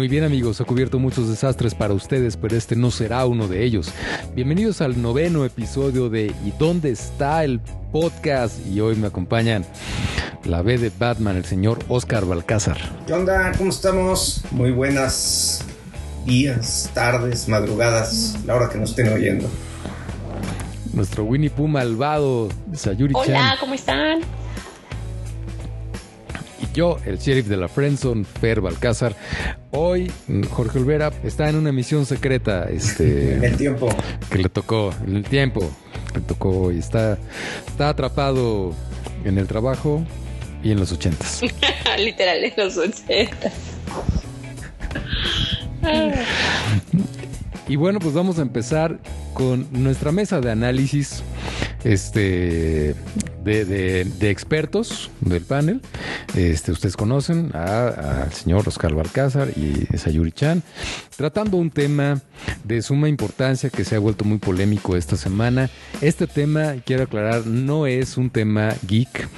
Muy bien amigos, ha cubierto muchos desastres para ustedes, pero este no será uno de ellos. Bienvenidos al noveno episodio de ¿Y dónde está el podcast? Y hoy me acompañan la B de Batman, el señor Oscar Balcázar. ¿Qué onda? ¿Cómo estamos? Muy buenas días, tardes, madrugadas, la hora que nos estén oyendo. Nuestro Winnie Pooh malvado, Sayuri Chan. Hola, ¿cómo están? Yo, el sheriff de la Friendzone, Fer Balcázar. Hoy Jorge Olvera está en una misión secreta. Este, en el tiempo. Que le tocó, en el tiempo. Le tocó y está, está atrapado en el trabajo y en los ochentas. Literal, en los ochentas. y bueno, pues vamos a empezar con nuestra mesa de análisis este, de, expertos del panel. Este, ustedes conocen al señor Oscar Balcázar y Sayuri Chan, tratando un tema de suma importancia que se ha vuelto muy polémico esta semana. Este tema, quiero aclarar, no es un tema geek,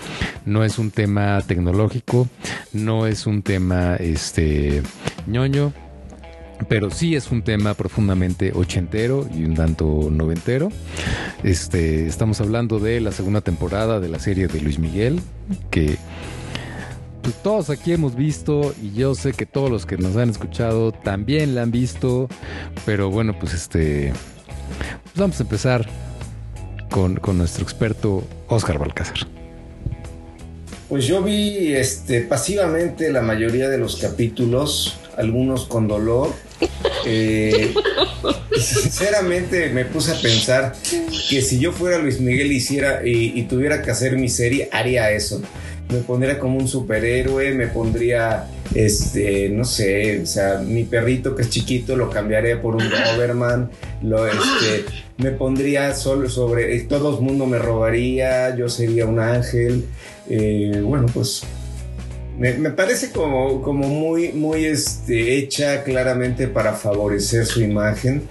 no es un tema tecnológico, no es un tema este ñoño, pero sí es un tema profundamente ochentero y un tanto noventero. Este, estamos hablando de la segunda temporada de la serie de Luis Miguel, que pues, todos aquí hemos visto y yo sé que todos los que nos han escuchado también la han visto, pero bueno, pues este, pues vamos a empezar con, con nuestro experto Oscar Balcázar. Pues yo vi este, pasivamente la mayoría de los capítulos, algunos con dolor, eh, sinceramente me puse a pensar que si yo fuera Luis Miguel hiciera y, tuviera que hacer mi serie, haría eso. Me pondría como un superhéroe, me pondría, este, no sé, o sea, mi perrito que es chiquito lo cambiaría por un Doberman, lo, este, me pondría solo sobre, todo el mundo me robaría, yo sería un ángel, eh, bueno, pues me, parece como, como muy, muy este, hecha claramente para favorecer su imagen.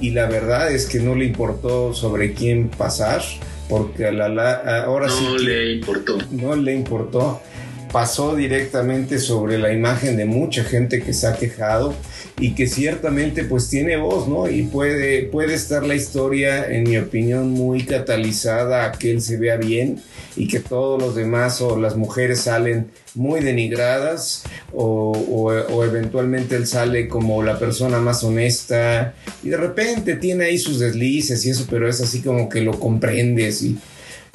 Y la verdad es que no le importó sobre quién pasar, porque a la, ahora sí. No le importó. No le importó. Pasó directamente sobre la imagen de mucha gente que se ha quejado y que ciertamente pues tiene voz, ¿no? Y puede, puede estar la historia, en mi opinión, muy catalizada a que él se vea bien y que todos los demás o las mujeres salen muy denigradas o, o, eventualmente él sale como la persona más honesta y de repente tiene ahí sus deslices y eso, pero es así como que lo comprendes y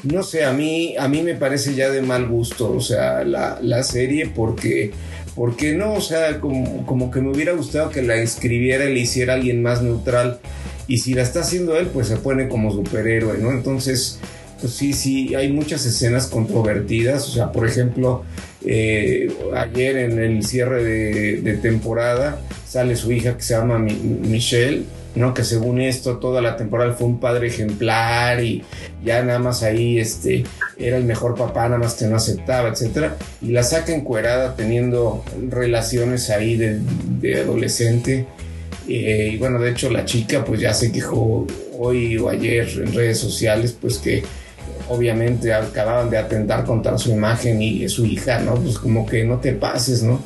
no sé, a mí, a mí me parece ya de mal gusto, o sea, la, la serie porque porque no? O sea, como, como, que me hubiera gustado que la escribiera y le hiciera alguien más neutral. Y si la está haciendo él, pues se pone como superhéroe, ¿no? Entonces, pues sí, sí, hay muchas escenas controvertidas. O sea, por ejemplo, eh, ayer en el cierre de, temporada sale su hija que se llama Michelle ¿no? Que según esto toda la temporada fue un padre ejemplar y ya nada más ahí este, era el mejor papá, nada más que no aceptaba, etcétera. Y la saca encuerada teniendo relaciones ahí de, adolescente. Eh, y bueno, de hecho la chica pues ya se quejó hoy o ayer en redes sociales pues que obviamente acababan de atentar contra su imagen y su hija, ¿no? Pues como que no te pases, ¿no?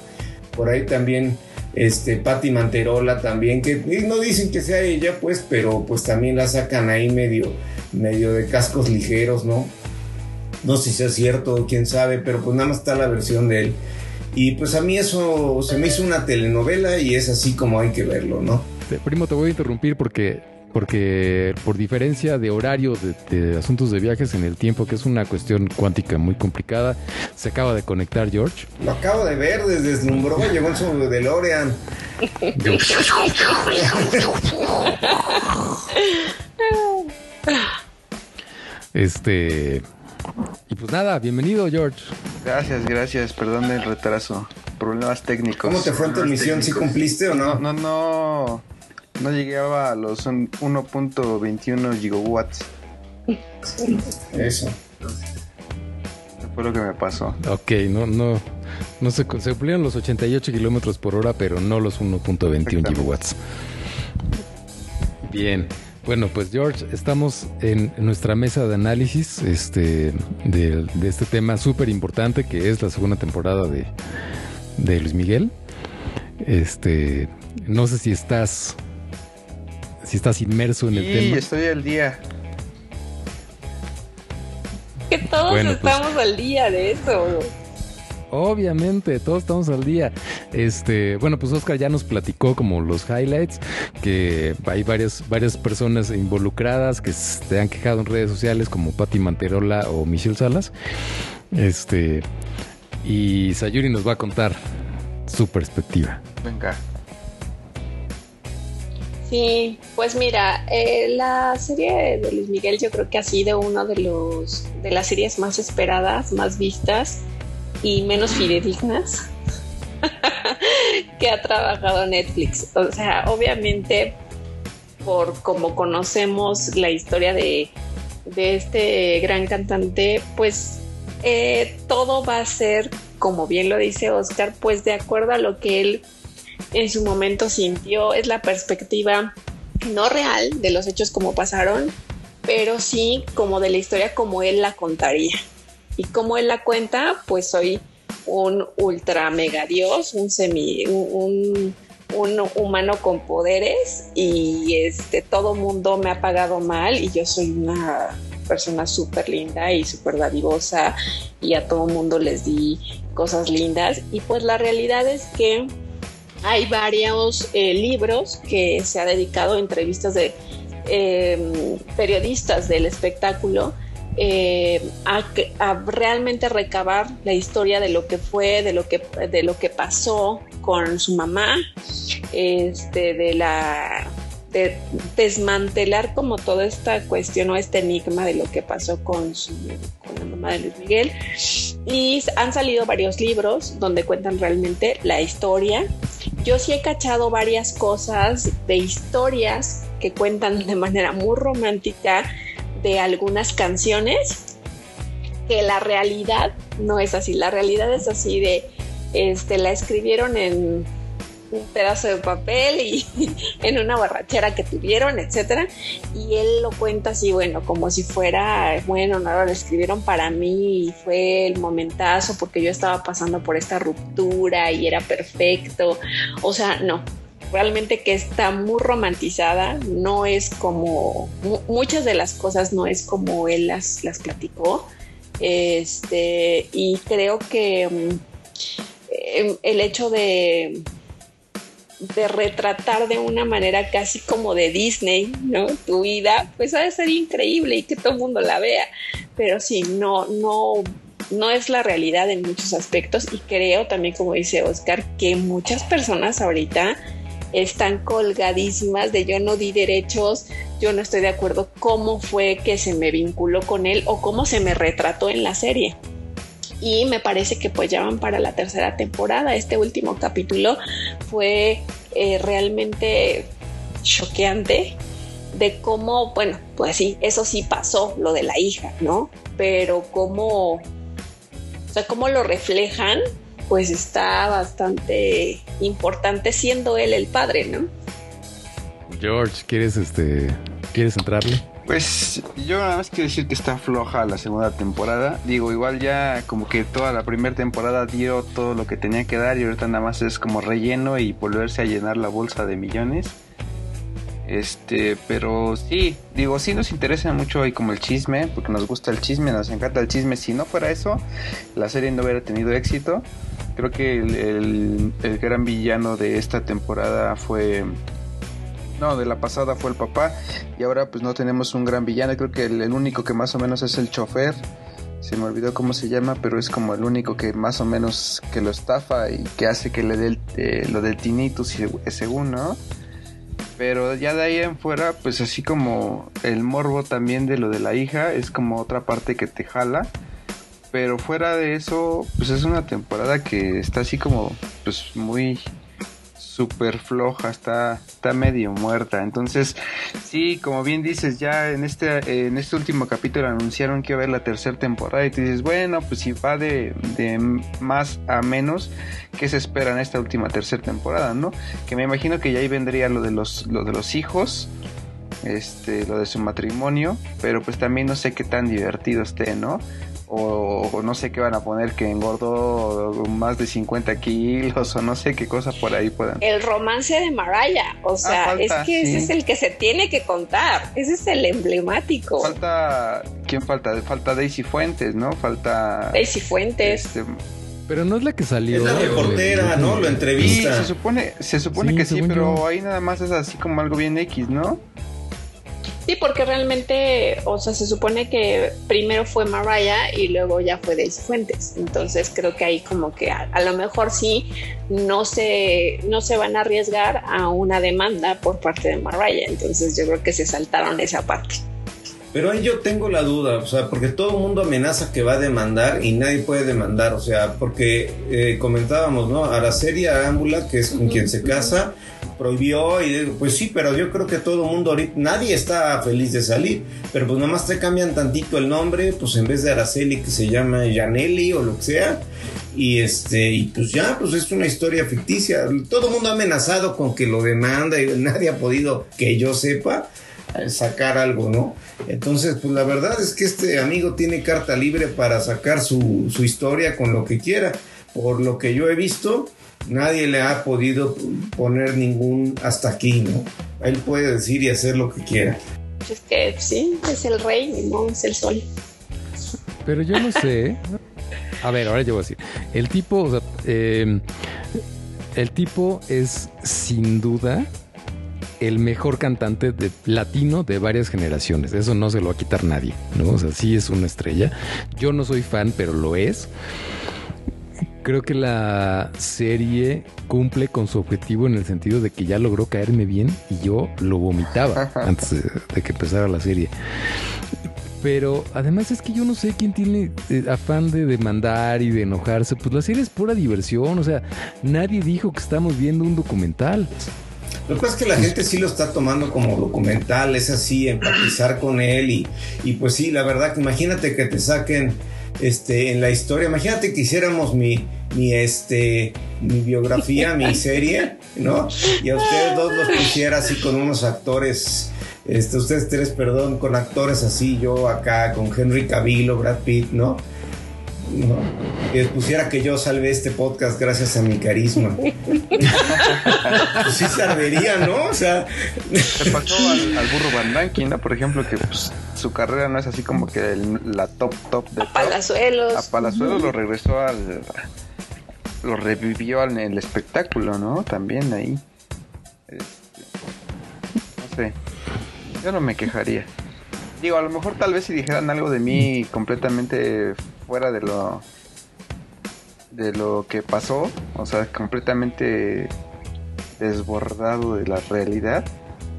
Por ahí también este, Patti Manterola también, que no dicen que sea ella, pues, pero pues también la sacan ahí medio, medio de cascos ligeros, ¿no? No sé si es cierto, quién sabe, pero pues nada más está la versión de él. Y pues a mí eso se me hizo una telenovela y es así como hay que verlo, ¿no? Primo, te voy a interrumpir porque porque por diferencia de horario de, asuntos de viajes en el tiempo, que es una cuestión cuántica muy complicada, se acaba de conectar George. Lo acabo de ver, desde deslumbró, llegó en su DeLorean. este Y pues nada, bienvenido George. Gracias, gracias. Perdón el retraso. Problemas técnicos. ¿Cómo te fue en tu misión? ¿Sí cumpliste o no? No, no, no llegaba a los 1.21 gigawatts. Eso. Eso fue lo que me pasó. Ok, no, no, no se, se cumplieron los 88 kilómetros por hora, pero no los 1.21 Exactamente. gigawatts. Bien. Bueno, pues George, estamos en nuestra mesa de análisis este, de, de este tema súper importante que es la segunda temporada de, de Luis Miguel. Este, no sé si estás, si estás inmerso en el tema. estoy al día. Que todos Bueno, pues- estamos al día de eso. Obviamente, todos estamos al día. Este, bueno, pues Oscar ya nos platicó como los highlights, que hay varias, varias personas involucradas que se han quejado en redes sociales, como Patti Manterola o Michelle Salas. Este, y Sayuri nos va a contar su perspectiva. Venga. Sí, pues mira, eh, la serie de Luis Miguel yo creo que ha sido uno de los de las series más esperadas, más vistas y menos fidedignas que ha trabajado Netflix. O sea, obviamente por como conocemos la historia de, de este gran cantante, pues eh, todo va a ser, como bien lo dice Oscar, pues de acuerdo a lo que él en su momento sintió, es la perspectiva no real de los hechos como pasaron, pero sí como de la historia como él la contaría. Y como él la cuenta, pues soy un ultra mega dios, un semi, un, un, un humano con poderes y este todo mundo me ha pagado mal y yo soy una persona súper linda y súper dadivosa y a todo mundo les di cosas lindas y pues la realidad es que hay varios eh, libros que se ha dedicado a entrevistas de eh, periodistas del espectáculo eh, a, a, realmente recabar la historia de lo que fue, de lo que, de lo que pasó con su mamá, este, de la de desmantelar como toda esta cuestión o este enigma de lo que pasó con, su, con la mamá de Luis Miguel. Y han salido varios libros donde cuentan realmente la historia. Yo sí he cachado varias cosas de historias que cuentan de manera muy romántica de algunas canciones que la realidad no es así. La realidad es así de, este, la escribieron en un pedazo de papel y en una borrachera que tuvieron, etcétera. Y él lo cuenta así, bueno, como si fuera, bueno, no lo escribieron para mí y fue el momentazo porque yo estaba pasando por esta ruptura y era perfecto. O sea, no. Realmente que está muy romantizada, no es como muchas de las cosas no es como él las, las platicó. Este, y creo que um, el hecho de de retratar de una manera casi como de Disney, ¿no? Tu vida, pues ha de ser increíble y que todo el mundo la vea. Pero sí, no, no, no es la realidad en muchos aspectos y creo también, como dice Oscar, que muchas personas ahorita están colgadísimas de yo no di derechos, yo no estoy de acuerdo cómo fue que se me vinculó con él o cómo se me retrató en la serie y me parece que pues ya van para la tercera temporada. Este último capítulo fue eh, realmente choqueante de cómo, bueno, pues sí, eso sí pasó, lo de la hija, ¿no? Pero cómo, o sea, cómo lo reflejan, pues está bastante importante siendo él el padre, ¿no? George, ¿quieres este, quieres entrarle? Pues yo nada más quiero decir que está floja la segunda temporada. Digo, igual ya como que toda la primera temporada dio todo lo que tenía que dar y ahorita nada más es como relleno y volverse a llenar la bolsa de millones. Este, pero sí, digo, sí nos interesa mucho y como el chisme, porque nos gusta el chisme, nos encanta el chisme. Si no fuera eso, la serie no hubiera tenido éxito. Creo que el, el, el gran villano de esta temporada fue no, de la pasada fue el papá y ahora pues no tenemos un gran villano, creo que el, único que más o menos es el chofer, se me olvidó cómo se llama, pero es como el único que más o menos que lo estafa y que hace que le dé el, eh, lo del tinnitus según, ¿no? Pero ya de ahí en fuera, pues así como el morbo también de lo de la hija, es como otra parte que te jala. Pero fuera de eso, pues es una temporada que está así como, pues muy súper floja, está, está medio muerta. Entonces, sí, como bien dices, ya en este, en este último capítulo anunciaron que iba a haber la tercera temporada y te dices, bueno, pues si va de, de más a menos, ¿qué se espera en esta última tercera temporada, no? Que me imagino que ya ahí vendría lo de los, lo de los hijos, este, lo de su matrimonio, pero pues también no sé qué tan divertido esté, ¿no? O, no sé qué van a poner que engordó más de 50 kilos o no sé qué cosa por ahí puedan. El romance de Mariah, o ah, sea, es que ese es el que se tiene que contar, ese es el emblemático. Falta, ¿quién falta? Falta Daisy Fuentes, ¿no? Falta... Daisy Fuentes. Este, pero no es la que salió. Es la reportera, ¿no? Lo entrevista. Sí, se supone, se supone que sí, pero ahí nada más es así como algo bien X, ¿no? Sí, porque realmente, o sea, se supone que primero fue Mariah y luego ya fue Daisy Fuentes. Entonces creo que ahí como que a, lo mejor sí no se, no se van a arriesgar a una demanda por parte de Mariah. Entonces yo creo que se saltaron esa parte. Pero ahí yo tengo la duda, o sea, porque todo el mundo amenaza que va a demandar y nadie puede demandar, o sea, porque eh, comentábamos, ¿no? Araceli Ámbula, que es con quien se casa, prohibió y pues sí, pero yo creo que todo el mundo ahorita, nadie está feliz de salir, pero pues nada más te cambian tantito el nombre, pues en vez de Araceli que se llama Janelli o lo que sea, y este, y pues ya, pues es una historia ficticia, todo el mundo ha amenazado con que lo demanda y nadie ha podido, que yo sepa, sacar algo, ¿no? Entonces, pues la verdad es que este amigo tiene carta libre para sacar su, su historia con lo que quiera. Por lo que yo he visto, nadie le ha podido poner ningún hasta aquí, ¿no? Él puede decir y hacer lo que quiera. Es que sí, es el rey, no es el sol. Pero yo no sé. A ver, ahora yo voy a decir. El tipo, o sea, em, el tipo es sin duda el mejor cantante de latino de varias generaciones. Eso no se lo va a quitar nadie, ¿no? O sea, sí es una estrella. Yo no soy fan, pero lo es creo que la serie cumple con su objetivo en el sentido de que ya logró caerme bien y yo lo vomitaba antes de, que empezara la serie. Pero además es que yo no sé quién tiene eh, afán de demandar y de enojarse. Pues la serie es pura diversión. O sea, nadie dijo que estamos viendo un documental. Lo que pasa es que la gente sí lo está tomando como documental, es así, empatizar con él y, y pues sí, la verdad que imagínate que te saquen este, en la historia. Imagínate que hiciéramos mi, mi, este, mi biografía, mi serie, ¿no? Y a ustedes dos los pusiera así con unos actores, este, ustedes tres, perdón, con actores así, yo acá con Henry Cavill o Brad Pitt, ¿no? ¿no? Que pusiera que yo salvé este podcast gracias a mi carisma. pues sí salvería, ¿no? O sea. Se pasó al, burro Van ¿no? Por ejemplo, que pues, su carrera no es así como que la top top de. A Palazuelos. A Palazuelos lo regresó al. Lo revivió en el espectáculo, ¿no? También ahí. Este, no sé. Yo no me quejaría. Digo, a lo mejor tal vez si dijeran algo de mí completamente fuera de lo de lo que pasó, o sea, completamente desbordado de la realidad,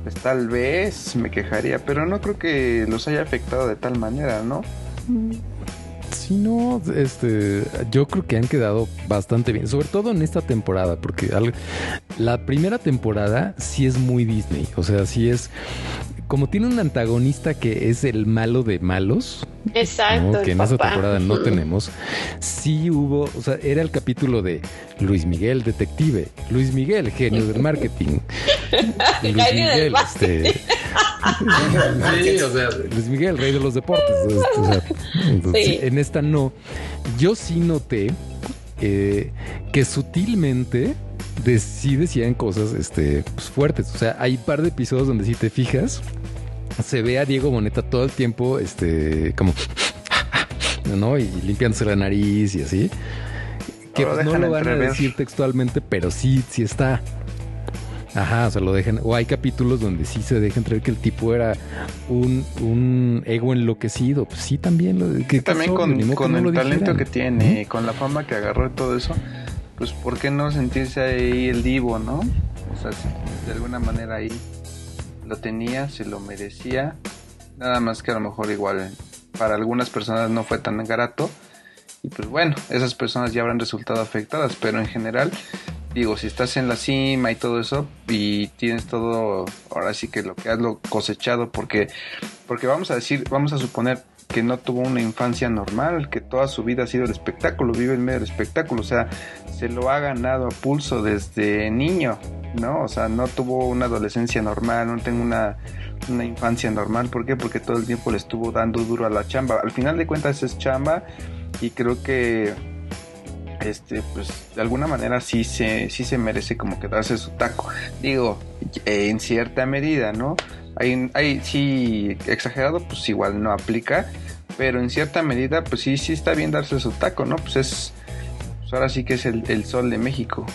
pues tal vez me quejaría, pero no creo que los haya afectado de tal manera, ¿no? Sí, no, este, yo creo que han quedado bastante bien, sobre todo en esta temporada, porque la primera temporada sí es muy Disney, o sea, sí es como tiene un antagonista que es el malo de malos, Exacto. Que en esa temporada no tenemos. Sí hubo, o sea, era el capítulo de Luis Miguel, detective. Luis Miguel, genio del marketing. Luis Miguel, este. sí, o sea, Luis Miguel, rey de los deportes. En esta no. Yo sí noté eh, que sutilmente sí decían cosas este, pues, fuertes. O sea, hay un par de episodios donde si te fijas, se ve a Diego Boneta todo el tiempo, este, como, ¿no? Y limpiándose la nariz y así. Que no lo van a decir textualmente, pero sí, sí está. Ajá, o sea, lo dejan. O hay capítulos donde sí se deja entrever que el tipo era un, un ego enloquecido. Pues sí, también. Lo, que, también con, con el talento que tiene, con la fama que agarró y todo eso, pues ¿por qué no sentirse ahí el divo, no? O sea, de alguna manera ahí lo tenía, se lo merecía. Nada más que a lo mejor igual para algunas personas no fue tan grato. Y pues bueno, esas personas ya habrán resultado afectadas, pero en general, digo, si estás en la cima y todo eso y tienes todo, ahora sí que lo que has lo cosechado, porque, porque vamos a decir, vamos a suponer que no tuvo una infancia normal, que toda su vida ha sido el espectáculo, vive en medio del espectáculo, o sea, se lo ha ganado a pulso desde niño, ¿no? O sea, no tuvo una adolescencia normal, no tengo una, una infancia normal, ¿por qué? Porque todo el tiempo le estuvo dando duro a la chamba. Al final de cuentas es chamba y creo que este pues de alguna manera sí se sí se merece como que darse su taco digo en cierta medida no hay, hay sí exagerado pues igual no aplica pero en cierta medida pues sí sí está bien darse su taco no pues es pues ahora sí que es el, el sol de México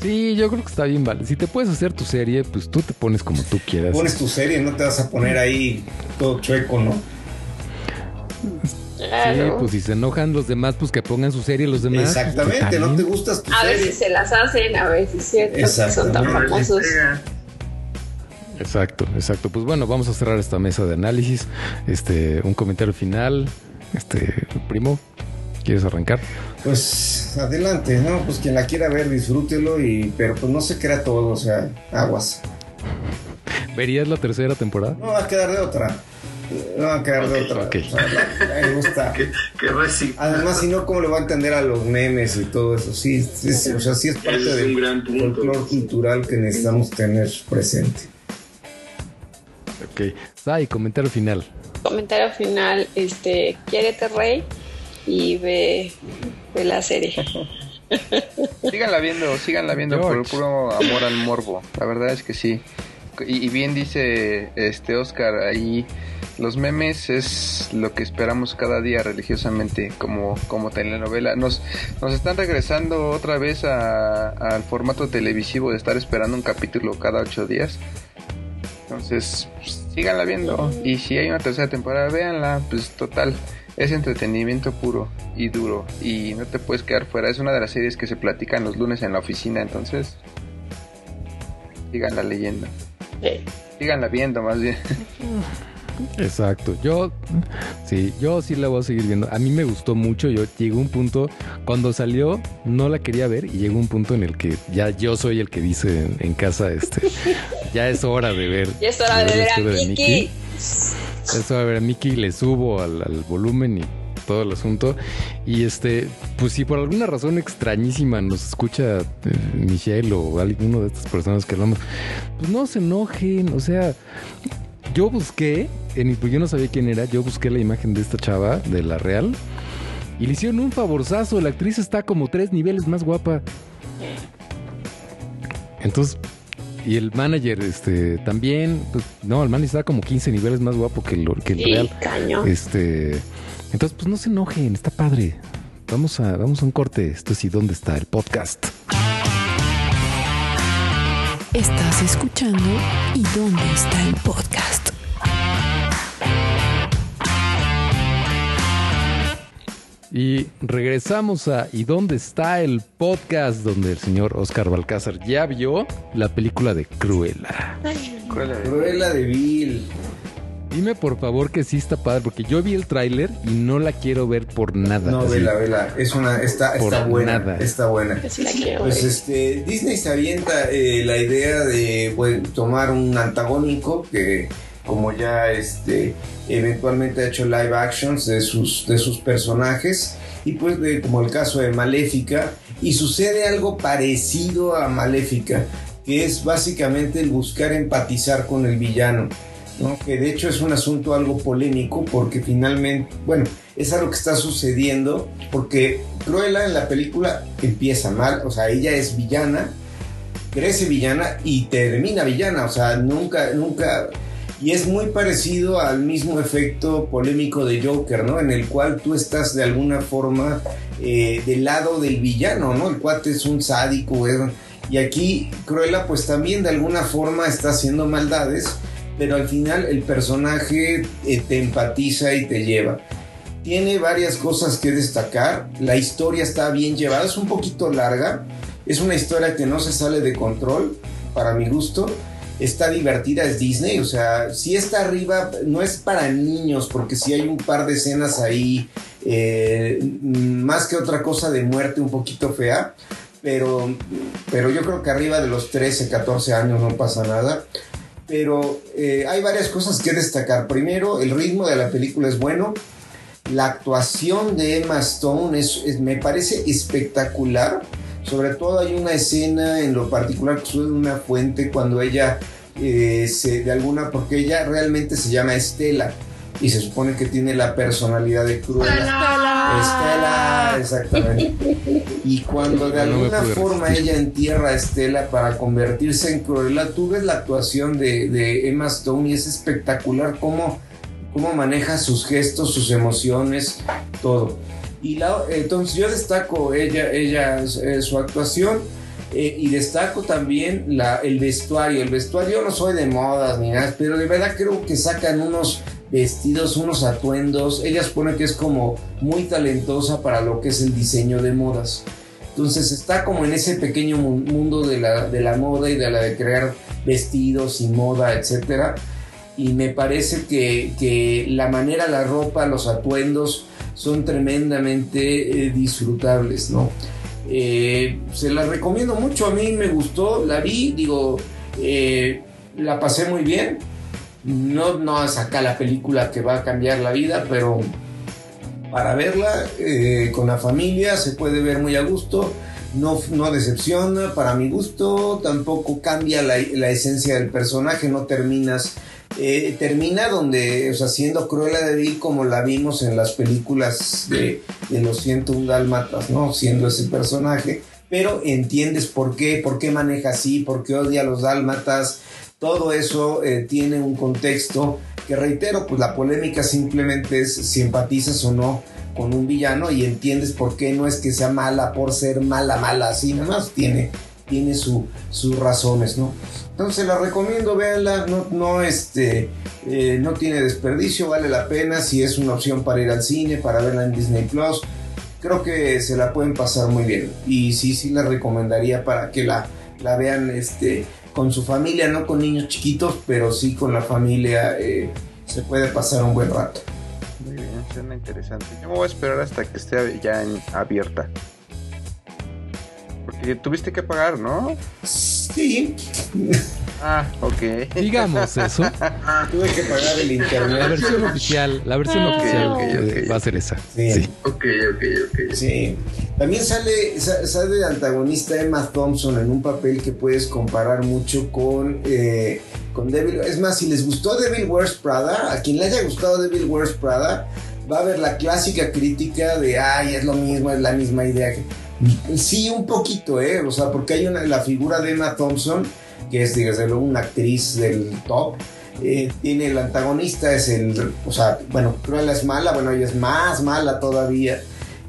Sí, yo creo que está bien, vale. Si te puedes hacer tu serie, pues tú te pones como tú quieras. Pones tu serie, no te vas a poner ahí todo chueco, ¿no? Claro. Sí, pues si se enojan los demás, pues que pongan su serie los demás. Exactamente, Pues, no te gustas tu A serie. veces se las hacen, a veces cierto, que son tan Exactamente. famosos. Exacto, exacto. Pues bueno, vamos a cerrar esta mesa de análisis. Este, un comentario final. Este, primo, ¿quieres arrancar? Pues adelante, ¿no? Pues quien la quiera ver, disfrútelo y pero pues no se crea todo, o sea, aguas. ¿Verías la tercera temporada? No va a quedar de otra. No va a quedar de Ok, otra. ok. O sea, la- ahí está. Que, que reci- Además, si no, ¿cómo le va a entender a los memes y todo eso? Sí, es, o sea, sí es parte del un gran punto. folclore cultural que necesitamos tener presente. Ok. Sai, comentario final. Comentario final, este, quiérete rey y ve, ve la serie. Síganla viendo, síganla viendo por el George. puro amor al morbo. La verdad es que sí. Y, y bien dice este Oscar ahí, los memes es lo que esperamos cada día religiosamente como, como telenovela. Nos, nos están regresando otra vez a- al formato televisivo de estar esperando un capítulo cada ocho días. Entonces, pues, síganla viendo. Y si hay una tercera temporada, véanla. Pues total, es entretenimiento puro y duro. Y no te puedes quedar fuera. Es una de las series que se platican los lunes en la oficina. Entonces, síganla leyendo. Sí. Síganla viendo más bien. Exacto. Yo, sí, yo sí la voy a seguir viendo. A mí me gustó mucho. Yo llegó un punto, cuando salió, no la quería ver y llegó un punto en el que ya yo soy el que dice en, en casa, este, ya es hora de ver. Ya es hora de ver a historia de Mickey. Es hora de ver a Mickey, le subo al, al volumen y todo el asunto. Y este, pues si por alguna razón extrañísima nos escucha eh, Michelle o alguno de estas personas que hablamos, pues no se enojen, o sea, yo busqué, en, pues yo no sabía quién era, yo busqué la imagen de esta chava, de la Real, y le hicieron un favorzazo, la actriz está como tres niveles más guapa. Entonces, y el manager, este, también, pues, no, el manager está como 15 niveles más guapo que el, que el Sí, Real. cañón. Este, entonces, pues no se enojen, está padre. Vamos a, vamos a un corte. Esto sí, ¿dónde está el podcast? Estás escuchando ¿Y dónde está el podcast? Y regresamos a ¿Y dónde está el podcast? Donde el señor Oscar Balcázar ya vio la película de Cruella. Cruella de Vil. Dime por favor que sí está padre, porque yo vi el tráiler y no la quiero ver por nada. No, así. vela, vela. Es una, está, Por está buena. nada. Está buena. Yo sí la quiero Pues ver. este, Disney se avienta eh, la idea de bueno, tomar un antagónico que como ya este eventualmente ha hecho live actions de sus, de sus personajes y pues de, como el caso de Maléfica y sucede algo parecido a Maléfica que es básicamente el buscar empatizar con el villano ¿no? que de hecho es un asunto algo polémico porque finalmente, bueno, es algo que está sucediendo porque Cruella en la película empieza mal, o sea, ella es villana, crece villana y termina villana, o sea, nunca, nunca, y es muy parecido al mismo efecto polémico de Joker, ¿no? En el cual tú estás de alguna forma eh, del lado del villano, ¿no? El cuate es un sádico, es- y aquí Cruella pues también de alguna forma está haciendo maldades, pero al final el personaje eh, te empatiza y te lleva. Tiene varias cosas que destacar, la historia está bien llevada, es un poquito larga, es una historia que no se sale de control, para mi gusto, está divertida, es Disney, o sea, si está arriba, no es para niños, porque si hay un par de escenas ahí eh, más que otra cosa de muerte un poquito fea, pero, pero yo creo que arriba de los 13, 14 años no pasa nada. Pero eh, hay varias cosas que destacar. Primero, el ritmo de la película es bueno. La actuación de Emma Stone es, me parece espectacular. Sobre todo hay una escena en lo particular que suena una fuente cuando ella eh, se, de alguna, porque ella realmente se llama Estela y se supone que tiene la personalidad de Cruella. Estela, exactamente. Y cuando de alguna forma ella entierra a Estela para convertirse en Cruella, tú ves la actuación de, Emma Stone y es espectacular cómo, cómo maneja sus gestos, sus emociones, todo. Y la, entonces yo destaco ella, ella eh, su actuación. Eh, y destaco también la, el vestuario. El vestuario, no soy de modas ni nada, pero de verdad creo que sacan unos vestidos, unos atuendos. Ella supone que es como muy talentosa para lo que es el diseño de modas. Entonces está como en ese pequeño mundo de la, de la moda y de la de crear vestidos y moda, etc. Y me parece que, que la manera, la ropa, los atuendos son tremendamente eh, disfrutables, ¿no? Eh, se la recomiendo mucho, a mí me gustó, la vi, digo, eh, la pasé muy bien no, no acá la película que va a cambiar la vida, pero para verla con la familia se puede ver muy a gusto. No, no decepciona para mi gusto, tampoco cambia la, esencia del personaje, no terminas eh, termina donde, o sea, siendo Cruella de Vil como la vimos en las películas de, de los 101 Dálmatas, ¿no? Siendo ese personaje, pero entiendes por qué, por qué maneja así, por qué odia a los Dálmatas, todo eso eh, tiene un contexto que reitero, pues la polémica simplemente es simpatizas o no con un villano y entiendes por qué no es que sea mala por ser mala, mala, así nada más tiene, tiene sus razones, ¿no? Entonces la recomiendo, véanla, no, no, este, eh, no tiene desperdicio, vale la pena si es una opción para ir al cine, para verla en Disney Plus, creo que se la pueden pasar muy bien y sí, sí la recomendaría para que la, la vean, este, con su familia, no con niños chiquitos, pero sí con la familia eh, se puede pasar un buen rato. Muy bien, suena interesante. Yo me voy a esperar hasta que esté ya abierta. Porque tuviste que pagar, ¿no? Sí. Ah, ok. Digamos eso. Tuve que pagar el internet. La versión oficial, la versión Ah. oficial ok. va a ser esa. Sí. Sí. Ok, ok, ok. Sí. También sale, sa- sale de antagonista Emma Thompson en un papel que puedes comparar mucho con, eh, con Devil. Es más, si les gustó Devil Wears Prada, a quien le haya gustado Devil Wears Prada, va a ver la clásica crítica de, ay, es lo mismo, es la misma idea. que-". Sí, un poquito, ¿eh? O sea, porque hay una, la figura de Emma Thompson, que es, desde luego, una actriz del top. eh, tiene el antagonista, es el, o sea, bueno, Cruella es mala, bueno, ella es más mala todavía.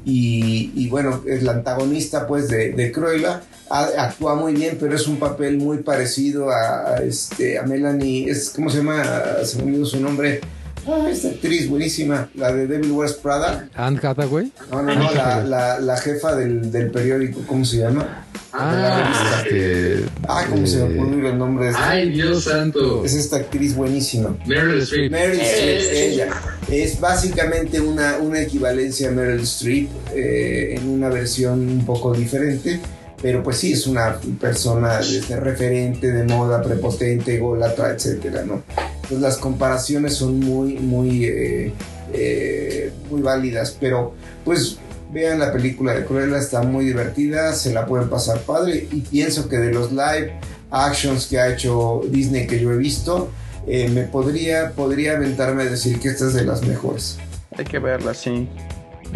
Y, y bueno, es la antagonista pues de, de Cruella. Actúa muy bien, pero es un papel muy parecido a, a, este, a Melanie. Es, ¿Cómo se llama? Se me olvidó su nombre. Ah, esta actriz buenísima, la de Devil Wears Prada. Anne Hathaway. No, no, no, la, la, la jefa del, del periódico, ¿cómo se llama? Ah, este. Ah, ¿cómo se me eh, ocurrió el nombre de? Ay, Dios santo. Es esta actriz buenísima. Meryl Streep. Meryl Streep, Eh, ella. Es básicamente una, una equivalencia a Meryl Streep eh, en una versión un poco diferente. Pero pues sí, es una persona desde referente de moda, prepotente, golatra, etcétera, ¿no? Entonces las comparaciones son muy, muy, eh, eh, muy válidas. Pero pues vean la película de Cruella, está muy divertida, se la pueden pasar padre. Y pienso que de los live actions que ha hecho Disney que yo he visto, eh, me podría, podría aventarme a decir que esta es de las mejores. Hay que verla, sí.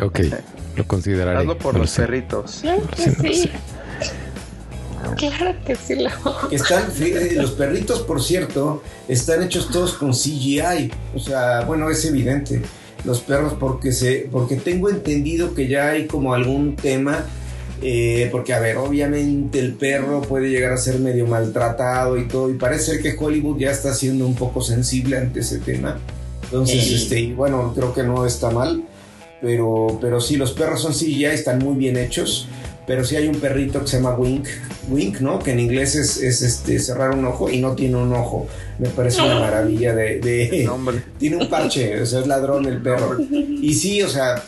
Ok, lo consideraré. Hazlo por No lo los sé. perritos. Claro Sí, que no lo sí. Claro que sí lo. Están, fí- los perritos, por cierto, están hechos todos con CGI. O sea, bueno, es evidente. Los perros, porque se, porque tengo entendido que ya hay como algún tema. eh, porque, a ver, obviamente el perro puede llegar a ser medio maltratado y todo. Y parece ser que Hollywood ya está siendo un poco sensible ante ese tema. Entonces, Sí. este, y bueno, creo que no está mal. Pero, pero sí, los perros son CGI, están muy bien hechos. Pero sí hay un perrito que se llama Wink, Wink, ¿no? Que en inglés es, es, este, cerrar un ojo y no tiene un ojo. Me parece una maravilla de... de- tiene un parche, o sea, es ladrón el perro. Y sí, o sea,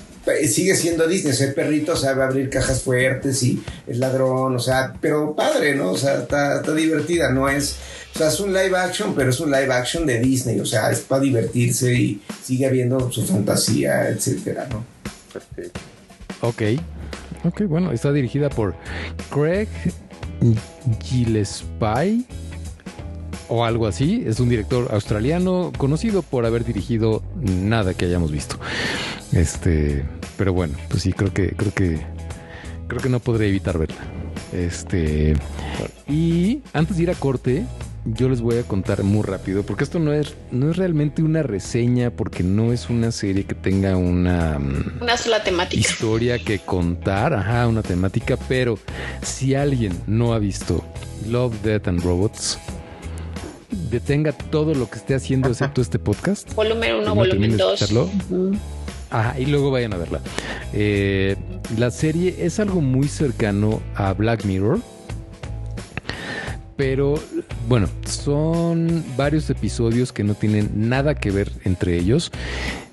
sigue siendo Disney, o sea, el perrito sabe abrir cajas fuertes y es ladrón, o sea, pero padre, ¿no? O sea, está, está divertida, no es, o sea, es un live action, pero es un live action de Disney, o sea, es para divertirse y sigue habiendo su fantasía, etcétera, ¿no? Perfecto. Ok. Ok, bueno, está dirigida por Craig Gillespie o algo así. Es un director australiano conocido por haber dirigido nada que hayamos visto. Este, pero bueno, pues sí, creo que creo que creo que no podré evitar verla. Este, y antes de ir a corte, yo les voy a contar muy rápido, porque esto no es, no es realmente una reseña, porque no es una serie que tenga una, mm, Una sola temática. historia que contar, ajá, una temática, pero si alguien no ha visto Love, Death and Robots, detenga todo lo que esté haciendo excepto este podcast. Volumen 1, Primero volumen termine de 2. escucharlo. Ajá, y luego vayan a verla. Eh, la serie es algo muy cercano a Black Mirror. Pero bueno, son varios episodios que no tienen nada que ver entre ellos.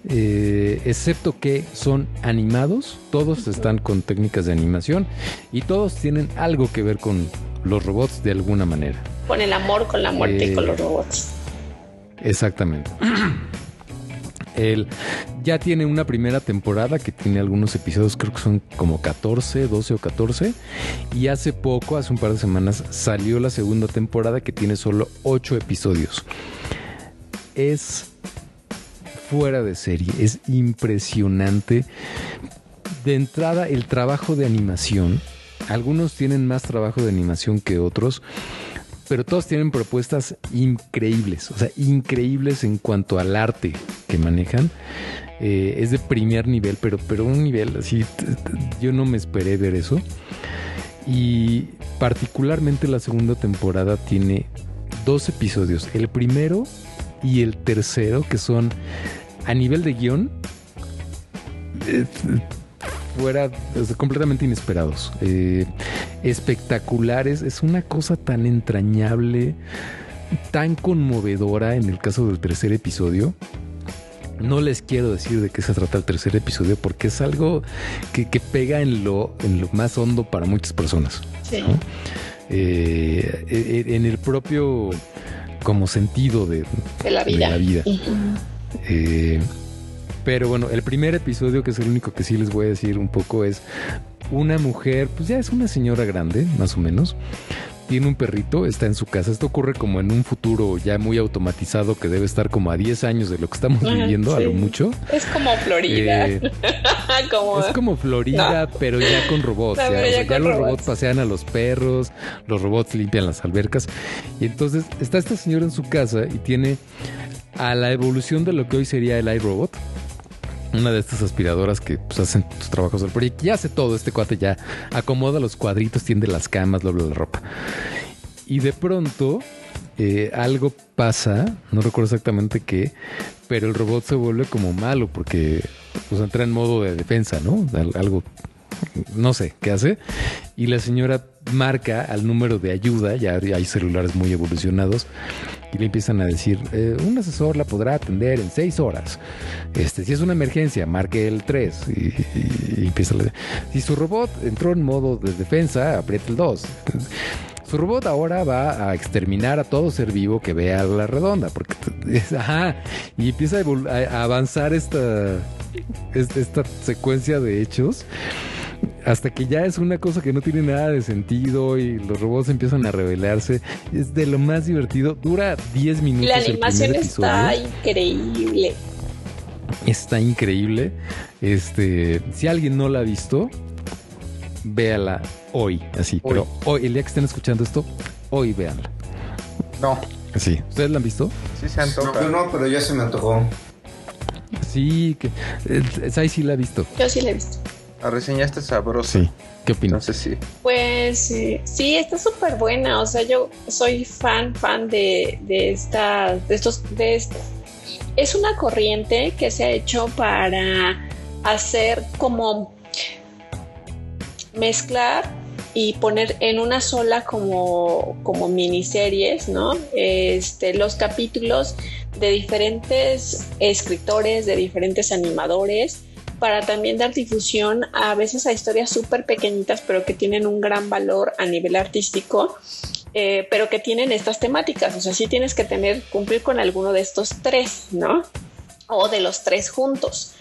eh, excepto que son animados, todos están con técnicas de animación y todos tienen algo que ver con los robots de alguna manera. Con el amor, con la muerte y Eh, con los robots. Exactamente. Él ya tiene una primera temporada que tiene algunos episodios, creo que son como 14, 12 o 14. Y hace poco, hace un par de semanas, salió la segunda temporada que tiene solo 8 episodios. Es fuera de serie, es impresionante. De entrada, el trabajo de animación. Algunos tienen más trabajo de animación que otros pero todos tienen propuestas increíbles, o sea, increíbles en cuanto al arte que manejan. Eh, es de primer nivel, pero, pero un nivel así, yo no me esperé ver eso. Y particularmente la segunda temporada tiene dos episodios, el primero y el tercero, que son a nivel de guion, eh, fuera, completamente inesperados. Eh, espectaculares. Es una cosa tan entrañable, tan conmovedora en el caso del tercer episodio. No les quiero decir de qué se trata el tercer episodio porque es algo que, que pega en lo, en lo más hondo para muchas personas. Sí. ¿no? Eh, eh, en el propio como sentido de, De la de vida. la vida. Ujú. Eh, pero bueno, el primer episodio, que es el único que sí les voy a decir un poco, es una mujer, pues ya es una señora grande, más o menos. Tiene un perrito, está en su casa. Esto ocurre como en un futuro ya muy automatizado que debe estar como a 10 años de lo que estamos viviendo, a lo mucho. Es como Florida. Eh, como, es como Florida, pero ya con robots. No, ya, O sea, los robots. robots pasean a los perros, los robots limpian las albercas. Y entonces está esta señora en su casa y tiene a la evolución de lo que hoy sería el iRobot. Una de estas aspiradoras que pues, hacen sus trabajos del proyecto. Ya hace todo. Este cuate ya acomoda los cuadritos, tiende las camas, dobla la ropa. Y de pronto eh, algo pasa, no recuerdo exactamente qué, pero el robot se vuelve como malo porque pues, entra en modo de defensa, ¿no? Al- Algo, no sé qué hace. Y la señora marca al número de ayuda, ya hay celulares muy evolucionados, y le empiezan a decir, eh, un asesor la podrá atender en seis horas. Este, si es una emergencia, marque el 3 y, y- y empieza. Si su robot entró en modo de defensa, apriete el 2. Su robot ahora va a exterminar a todo ser vivo que vea la redonda, porque ajá, y empieza a, avanzar esta, es- esta secuencia de hechos hasta que ya es una cosa que no tiene nada de sentido y los robots empiezan a rebelarse. Es de lo más divertido. Dura 10 minutos. la animación está increíble. Está increíble. Este, si alguien no la ha visto, véala hoy, así. Hoy. Pero hoy, el día que estén escuchando esto, hoy véanla. No, Así. ¿Ustedes la han visto? sí se No, antoja. yo no, pero ya se me antojó. Sí, que eh, Sai sí la ha visto. Yo sí la he visto. La reseña está sabrosa. Sí. ¿Qué opinas? Sí. Pues eh, sí, está súper buena. O sea, yo soy fan, fan de, de esta, de estos, de este. Es una corriente que se ha hecho para hacer como mezclar y poner en una sola como, como miniseries, ¿no? Este, los capítulos de diferentes escritores, de diferentes animadores para también dar difusión a veces a historias súper pequeñitas, pero que tienen un gran valor a nivel artístico. Eh, pero que tienen estas temáticas, o sea, sí tienes que tener, cumplir con alguno de estos tres, ¿no? O de los tres juntos.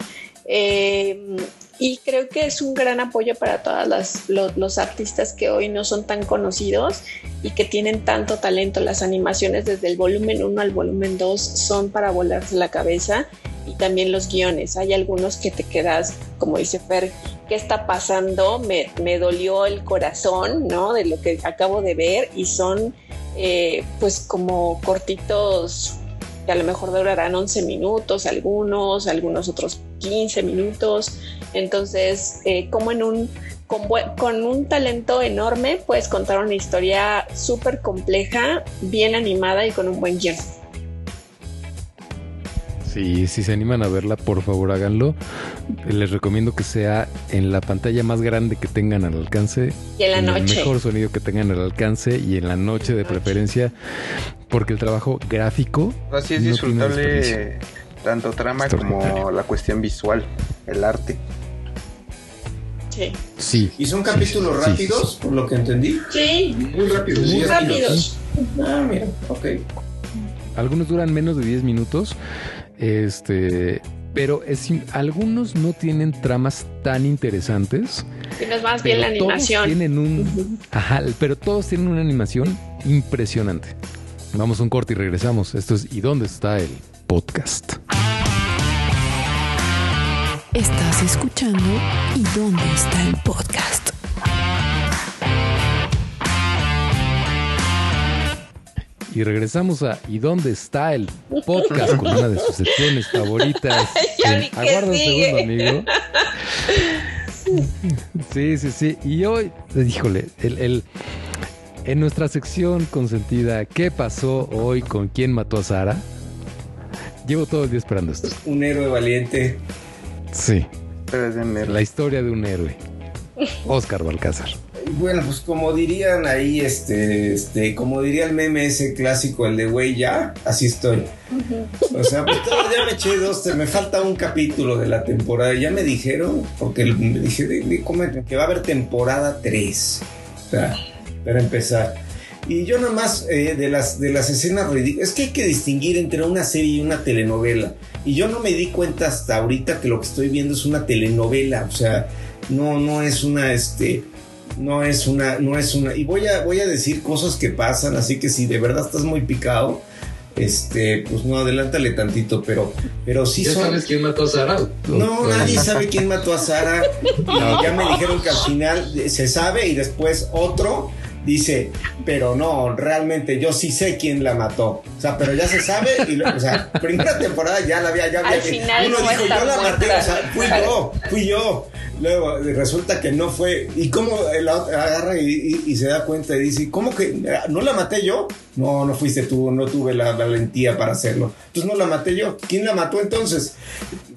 Eh, y creo que es un gran apoyo para todos los, artistas que hoy no son tan conocidos y que tienen tanto talento. Las animaciones desde el volumen 1 al volumen 2 son para volarse la cabeza y también los guiones. Hay algunos que te quedas, como dice Fer, ¿qué está pasando? Me, me dolió el corazón, ¿no? De lo que acabo de ver y son eh, pues como cortitos que a lo mejor durarán 11 minutos, algunos, algunos otros 15 minutos. Entonces, eh, como en un, con, un talento enorme, puedes contar una historia súper compleja, bien animada y con un buen guion. Sí, si se animan a verla, por favor háganlo. Les recomiendo que sea en la pantalla más grande que tengan al alcance. Y en la noche. El mejor sonido que tengan al alcance y en la noche de preferencia, porque el trabajo gráfico. Así es disfrutable tanto trama como la cuestión visual, el arte. Sí. ¿Y son capítulos rápidos, por lo que entendí? Sí. Muy rápidos. Muy rápidos. Ah, mira, ok. Algunos duran menos de 10 minutos. Este, pero es, algunos no tienen tramas tan interesantes. Tienes más bien la animación. tienen un, ajá, pero todos tienen una animación impresionante. Vamos a un corte y regresamos. Esto es ¿Y dónde está el podcast? Estás escuchando ¿Y dónde está el podcast? Y regresamos a ¿Y dónde está el podcast? Con una de sus secciones favoritas. Aguarda un segundo, amigo. Sí, sí, sí. Y hoy, híjole, el, en nuestra sección consentida, ¿qué pasó hoy con quién mató a Sara? Llevo todo el día esperando esto. Un héroe valiente. Sí. La historia de un héroe. Oscar Balcázar. Bueno, pues como dirían ahí, este, este, como diría el meme ese clásico, el de güey ya, así estoy. O sea, pues ya me eché dos, me falta un capítulo de la temporada. Ya me dijeron, porque me dije, que va a haber temporada 3. O sea, para empezar. Y yo nada más eh, de, las, de las escenas ridículas, es que hay que distinguir entre una serie y una telenovela. Y yo no me di cuenta hasta ahorita que lo que estoy viendo es una telenovela, o sea, no, no es una, este, no es una, no es una, y voy a, voy a decir cosas que pasan, así que si de verdad estás muy picado, este, pues no, adelántale tantito, pero, pero sí ¿Ya sabes quién mató a Sara? No, nadie sabe quién mató a Sara. ya me dijeron que al final se sabe y después otro dice, pero no, realmente yo sí sé quién la mató. O sea, pero ya se sabe. Y, o sea, primera temporada ya la había, ya había. Al final uno no dijo, yo la maté, o sea, fui yo, fui yo. Luego resulta que no fue. ¿Y cómo otro agarra y, y- y se da cuenta y dice, ¿cómo que no la maté yo? No, no fuiste tú, no tuve la valentía para hacerlo. Entonces no la maté yo. ¿Quién la mató entonces?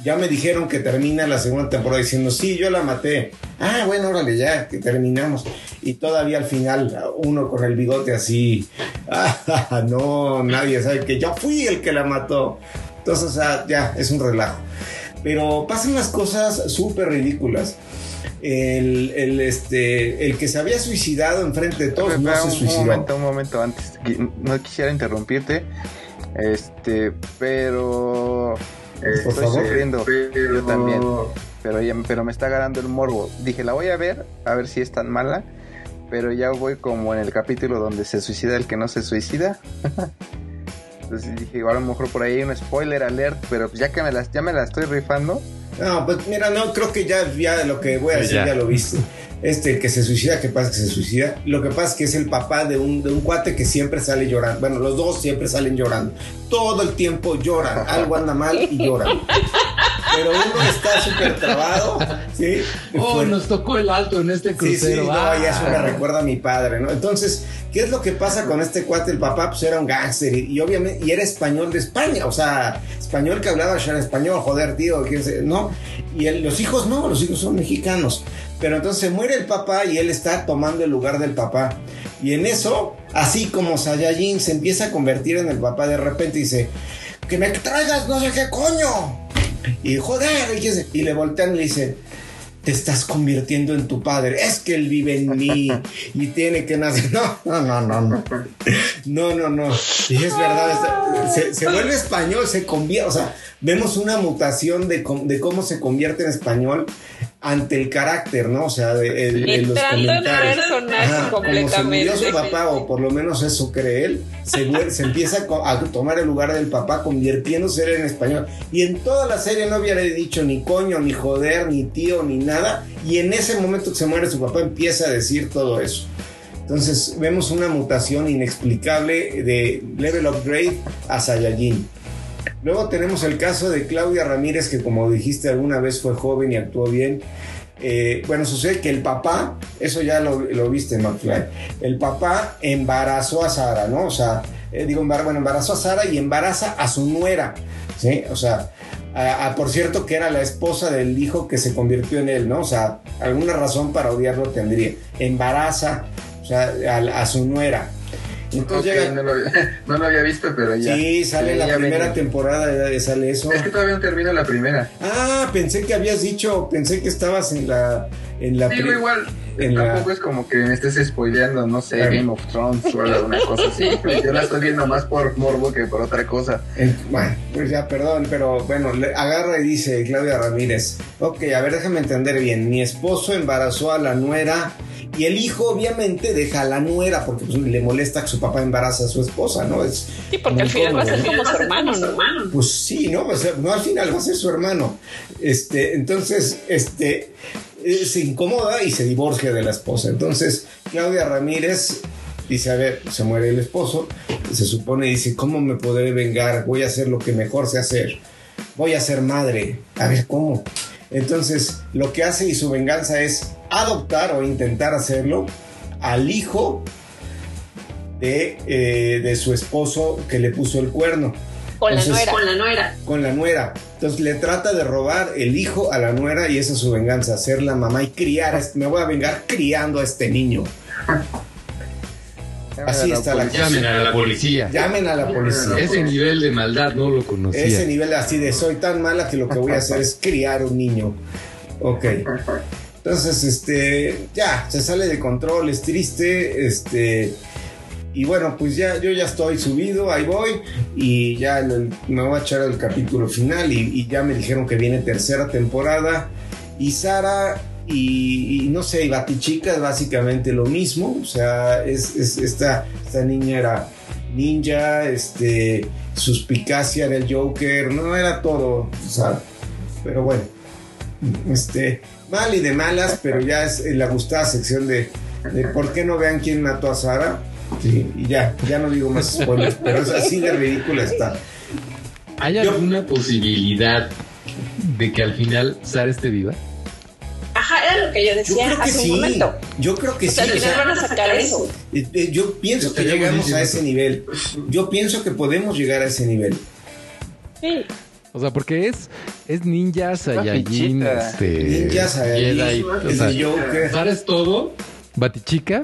Ya me dijeron que termina la segunda temporada diciendo, sí, yo la maté. Ah, bueno, órale, ya, que terminamos. Y todavía al final, uno con el bigote así, ah, no, nadie sabe que yo fui el que la mató. Entonces, o sea, ya, es un relajo. Pero pasan las cosas súper ridículas. El, el, este, el que se había suicidado enfrente de todos no Espera, se un, un suicidó. momento, un momento antes. No quisiera interrumpirte. Este, pero. Eh, Por estoy favor. sufriendo. Yo también. Pero, ya- pero me está ganando el morbo. Dije, la voy a ver, a ver si es tan mala. Pero ya voy como en el capítulo donde se suicida el que no se suicida. Entonces dije, igual a lo mejor por ahí hay un spoiler alert, pero pues ya que me las, ya me la estoy rifando. No, pues mira, no, creo que ya, ya lo que voy a Sí, decir ya. ya. lo viste. Este, el que se suicida, ¿qué pasa que se suicida? Lo que pasa es que es el papá de un, de un cuate que siempre sale llorando. Bueno, los dos siempre salen llorando. Todo el tiempo lloran. Algo anda mal y lloran. Pero uno está súper trabado. ¿sí? Oh, nos tocó el alto en este Sí, crucero. sí, no, Ah. y eso me recuerda a mi padre, ¿no? Entonces, ¿qué es lo que pasa con este cuate? El papá, pues era un gángster y, y obviamente, y era español de España, o sea, español que hablaba ya en español, joder, tío, ¿no? Y él- los hijos no, los hijos son mexicanos. Pero entonces muere el papá y él está tomando el lugar del papá. Y en eso, así como Saiyajin se empieza a convertir en el papá, de repente dice, que me traigas no sé qué coño. Y joder, y, y le voltean y le dicen, te estás convirtiendo en tu padre. Es que él vive en mí y tiene que nacer. No, no, no, no, no. No, no, no. Y es verdad, se, se vuelve español, se convierte, o sea, vemos una mutación de, de cómo se convierte en español ante el carácter, ¿no? O sea, de, de- de los comentarios. Ajá, como se murió su papá, o por lo menos eso cree él, se, se empieza a, a tomar el lugar del papá, convirtiéndose en español. Y en toda la serie no hubiera dicho ni coño, ni joder, ni tío, ni nada. Y en ese momento que se muere su papá, empieza a decir todo eso. Entonces vemos una mutación inexplicable de level upgrade a Saiyajin. Luego tenemos el caso de Claudia Ramírez, que como dijiste alguna vez fue joven y actuó bien. Eh, bueno, sucede que el papá, eso ya lo, lo viste, McFly, el papá embarazó a Sara, ¿no? O sea, eh, digo, bueno, embarazó a Sara y embaraza a su nuera, ¿sí? O sea, por cierto que era la esposa del hijo que se convirtió en él, ¿no? O sea, alguna razón para odiarlo tendría. Embaraza, o sea, a su nuera. Entonces Ok, llega... no, lo había, no lo había visto, pero ya. Sí, sale Sí, la primera venía. temporada, ya sale eso. Es que todavía no termino la primera. Ah, pensé que habías dicho, pensé que estabas en la en la Digo, pri- igual, en la- tampoco es como que me estés spoileando, no sé, Ah. Game of Thrones o alguna cosa así. Yo la estoy viendo más por morbo que por otra cosa. en- bueno, pues ya perdón, pero bueno, le agarra y dice Claudia Ramírez, ok, a ver, déjame entender bien, mi esposo embarazó a la nuera y el hijo obviamente deja a la nuera porque pues, le molesta que su papá embaraza a su esposa, ¿no? Es, Sí, porque al final va a ser como su hermano, ¿no? Pues sí, ¿no? O sea, no al final va a ser su hermano. Este, entonces, este, eh, se incomoda y se divorcia de la esposa. Entonces, Claudia Ramírez dice, a ver, se muere el esposo, se supone, dice, ¿cómo me podré vengar? Voy a hacer lo que mejor sé hacer. Voy a ser madre. A ver, ¿cómo? Entonces, lo que hace y su venganza es adoptar o intentar hacerlo al hijo de, eh, de su esposo que le puso el cuerno Con la nuera. Con la nuera. con la nuera. Entonces le trata de robar el hijo a la nuera y esa es su venganza, ser la mamá y criar. a este- Me voy a vengar criando a este niño. Así está la cosa. Llamen a la policía. Llamen a la policía. Ese nivel de maldad no lo conocía. Ese nivel así de soy tan mala que lo que voy a hacer es criar un niño. Ok. Entonces, este, ya, se sale de control, es triste, este, y bueno, pues ya, yo ya estoy subido, ahí voy, y ya me voy a echar el capítulo final, y, ya me dijeron que viene tercera temporada, y Sara, y, no sé, y Batichica es básicamente lo mismo, o sea, es, es- esta, esta niña era ninja, este, suspicacia era el Joker, no era todo, o sea, pero bueno, este, mal y de malas, pero ya es en la gustada sección de, de por qué no vean quién mató a Sara. Sí, y ya, ya no digo más spoilers, pero es así de ridícula está. ¿Hay Yo- alguna posibilidad de que al final Sara esté viva? Ajá, era lo que yo Yo decía creo que hace sí. un momento. Yo creo que O sea, sí. al o final sea, van a sacar eso. eh, eh, yo pienso que llegamos a ese nivel. Yo pienso que podemos llegar a ese nivel. Sí. O sea, porque es, es ninja, Saiyajin, este, Ninja, Saiyajin, o es sea, el Joker. Sara es todo, Batichica,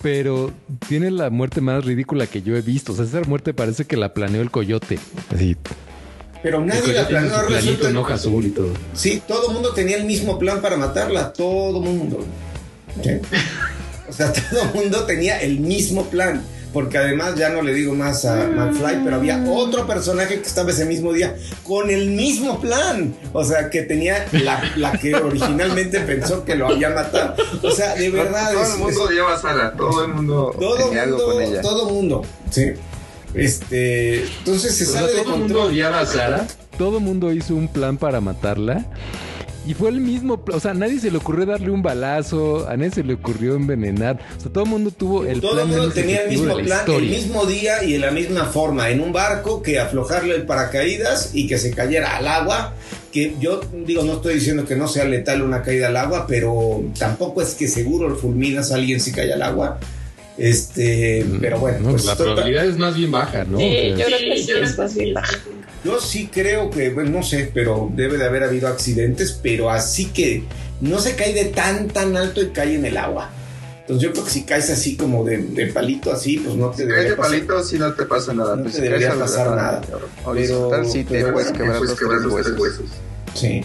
pero tiene la muerte más ridícula que yo he visto. O sea, esa muerte parece que la planeó el coyote. Así, Pero el nadie la planeó. resulta- en hoja azul y todo. Sí, todo el mundo tenía el mismo plan para matarla, todo mundo. ¿Sí? O sea, todo el mundo tenía el mismo plan. Porque además ya no le digo más a McFly, pero había otro personaje que estaba ese mismo día con el mismo plan. O sea, que tenía la, la que originalmente pensó que lo había matado. O sea, de verdad. Todo es- el mundo odiaba a Sara, todo el mundo todo tenía algo con mundo, ella. todo mundo. Sí. Este, entonces se O sea, sale de todo el mundo control. odiaba a Sara. Todo el mundo hizo un plan para matarla. Y fue el mismo, o sea, a nadie se le ocurrió darle un balazo, a nadie se le ocurrió envenenar. O sea, todo el mundo tuvo el Todo plan el mundo tenía el mismo de la plan, el mismo día y en la misma forma, en un barco que aflojarle el paracaídas y que se cayera al agua. Que yo digo, no estoy diciendo que no sea letal una caída al agua, pero tampoco es que seguro fulminas a alguien si cae al agua. Este, pero bueno, No, pues la probabilidad es más bien baja, ¿no? Sí, yo creo que Sí, es más bien baja. Yo sí creo que, bueno, no sé, pero debe de haber habido accidentes, pero así que no se cae de tan, tan alto y cae en el agua. Entonces yo creo que si caes así como de, de palito así, pues no te Si caes de pasar. palito, si no te pasa nada. No pues te si debería caes a pasar nada. Pero- disfrutar si te pero puedes quebrar los quebrar tres los tres huesos. huesos. Sí,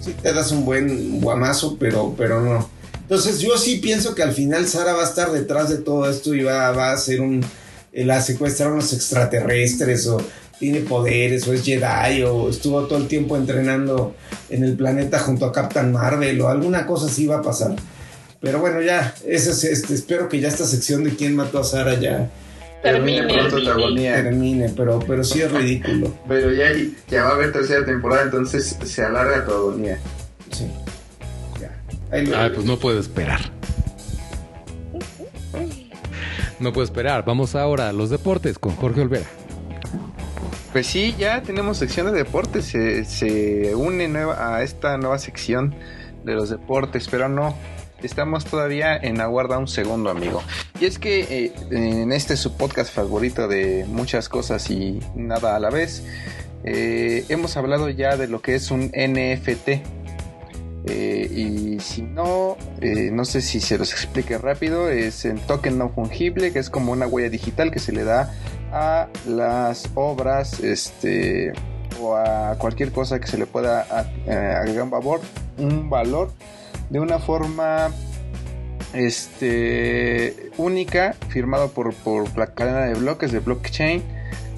sí te das un buen guamazo, pero, pero no. Entonces yo sí pienso que al final Sara va a estar detrás de todo esto y va, va a ser un... eh, La secuestrar unos extraterrestres o tiene poderes o es Jedi o estuvo todo el tiempo entrenando en el planeta junto a Captain Marvel o alguna cosa así va a pasar. Pero bueno, ya, ese es este, espero que ya esta sección de quién mató a Sara ya Termine Termine. pronto la agonía. termine, pero, pero sí es ridículo. Pero ya, ya va a haber tercera temporada, entonces se alarga tu agonía. Sí. Ya. Ahí lo- Ay, pues no puedo esperar. No puedo esperar. Vamos ahora a los deportes con Jorge Olvera. Pues sí, ya tenemos sección de deportes. Se, une nueva, a esta nueva sección de los deportes, pero no. Estamos todavía en aguarda un segundo, amigo. Y es que eh, en este su podcast favorito de muchas cosas y nada a la vez, eh, hemos hablado ya de lo que es un NFT. Eh, y si no, no sé si se los explique rápido, es el token no fungible, que es como una huella digital que se le da a las obras este, o a cualquier cosa que se le pueda eh, agregar un valor, un valor de una forma este, única, firmado por, por la cadena de bloques de blockchain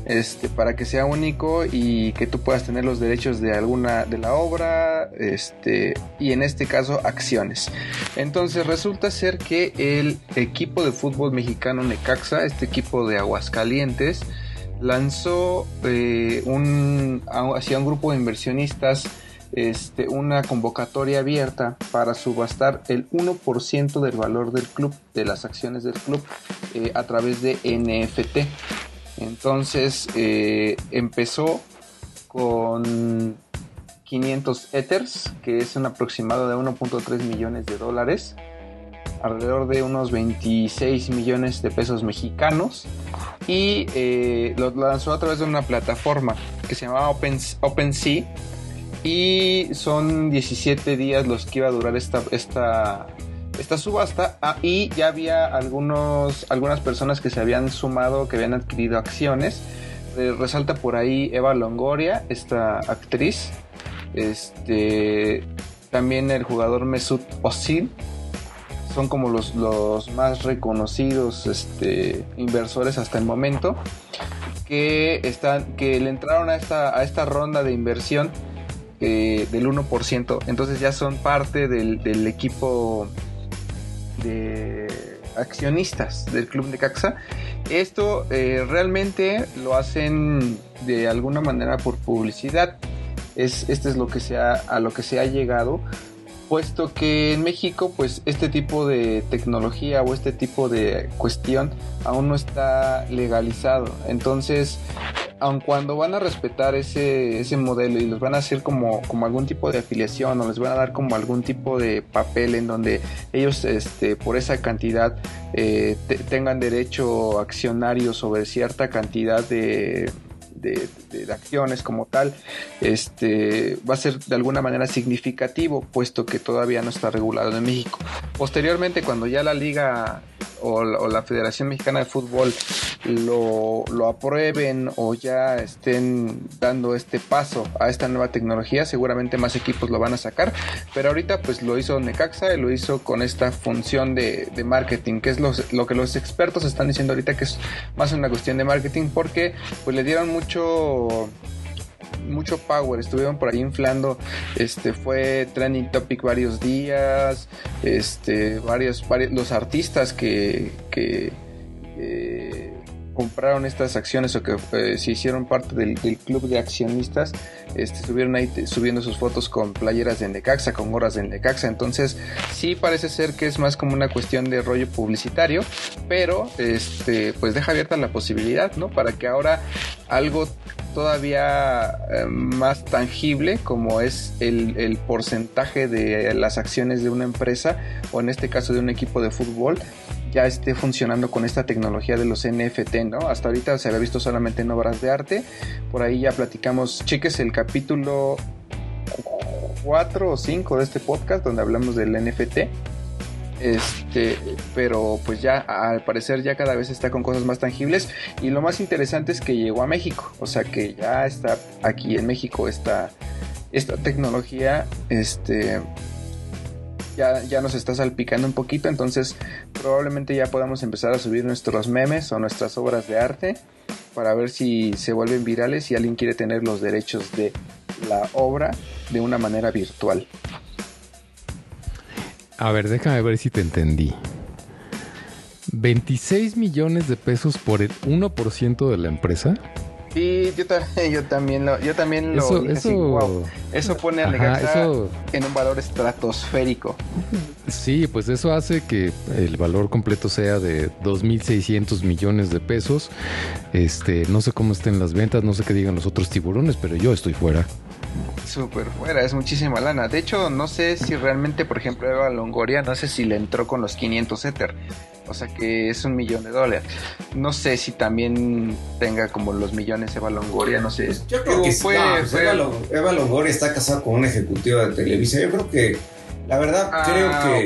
este, para que sea único y que tú puedas tener los derechos de alguna de la obra este, y en este caso acciones. Entonces resulta ser que el equipo de fútbol mexicano Necaxa, este equipo de Aguascalientes, lanzó eh, un, hacia un grupo de inversionistas este, una convocatoria abierta para subastar el 1% del valor del club, de las acciones del club, eh, a través de NFT. Entonces eh, empezó con 500 Ethers, que es un aproximado de 1.3 millones de dólares, alrededor de unos 26 millones de pesos mexicanos, y eh, lo lanzó a través de una plataforma que se llamaba Open, OpenSea, y son 17 días los que iba a durar esta, esta, esta subasta ah, y ya había algunos, algunas personas que se habían sumado, que habían adquirido acciones. Eh, resalta por ahí Eva Longoria, esta actriz. Este, también el jugador Mesut Özil. Son como los, los más reconocidos este, inversores hasta el momento que, están, que le entraron a esta, a esta ronda de inversión eh, del 1%. Entonces ya son parte del, del equipo de accionistas del club de Caxa. Esto eh, realmente lo hacen de alguna manera por publicidad. Es, este es lo que se ha, a lo que se ha llegado. Puesto que en México, pues este tipo de tecnología o este tipo de cuestión aún no está legalizado. Entonces, aun cuando van a respetar ese, ese modelo y los van a hacer como, como algún tipo de afiliación o les van a dar como algún tipo de papel en donde ellos este, por esa cantidad eh, te- tengan derecho accionario sobre cierta cantidad de, de- de- de acciones como tal, este, va a ser de alguna manera significativo, puesto que todavía no está regulado en México. Posteriormente, cuando ya la liga o la, Federación Mexicana de Fútbol lo, lo aprueben o ya estén dando este paso a esta nueva tecnología, seguramente más equipos lo van a sacar, pero ahorita pues lo hizo Necaxa y lo hizo con esta función de, de marketing, que es lo que los expertos están diciendo ahorita que es más una cuestión de marketing porque pues le dieron mucho mucho power, estuvieron por ahí inflando, este fue trending topic varios días, este varios, varios los artistas que, que eh, compraron estas acciones o que eh, se hicieron parte del, club de accionistas, este, estuvieron ahí subiendo sus fotos con playeras de Necaxa, con gorras de Necaxa, entonces sí parece ser que es más como una cuestión de rollo publicitario, pero este pues deja abierta la posibilidad, ¿no? Para que ahora algo todavía eh, más tangible como es el, porcentaje de las acciones de una empresa o en este caso de un equipo de fútbol ya esté funcionando con esta tecnología de los NFT, ¿no? Hasta ahorita se había visto solamente en obras de arte, por ahí ya platicamos, cheques el capítulo 4 o 5 de este podcast donde hablamos del NFT Este, pero pues ya al parecer ya cada vez está con cosas más tangibles. Y lo más interesante es que llegó a México, o sea que ya está aquí en México esta, esta tecnología, este, ya, ya nos está salpicando un poquito, entonces probablemente ya podamos empezar a subir nuestros memes o nuestras obras de arte para ver si se vuelven virales y alguien quiere tener los derechos de la obra de una manera virtual. A ver, déjame ver si te entendí. 26 millones de pesos por el 1% de la empresa. Sí, yo, ta- yo también lo, yo también lo Eso- dije así, eso- "Wow". Eso pone a eso- en un valor estratosférico. Sí, pues eso hace que el valor completo sea de 2.600 millones de pesos. Este, no sé cómo estén las ventas, no sé qué digan los otros tiburones, pero yo estoy fuera. Súper fuera, es muchísima lana. De hecho, no sé si realmente, por ejemplo, Eva Longoria, no sé si le entró con los 500 Ether. O sea que es un millón de dólares. No sé si también tenga como los millones Eva Longoria, no sé. Yo creo que fue- pues fue- Eva, Lo- Eva Longoria está casada con un ejecutivo de Televisa. Yo creo que, la verdad, Ah,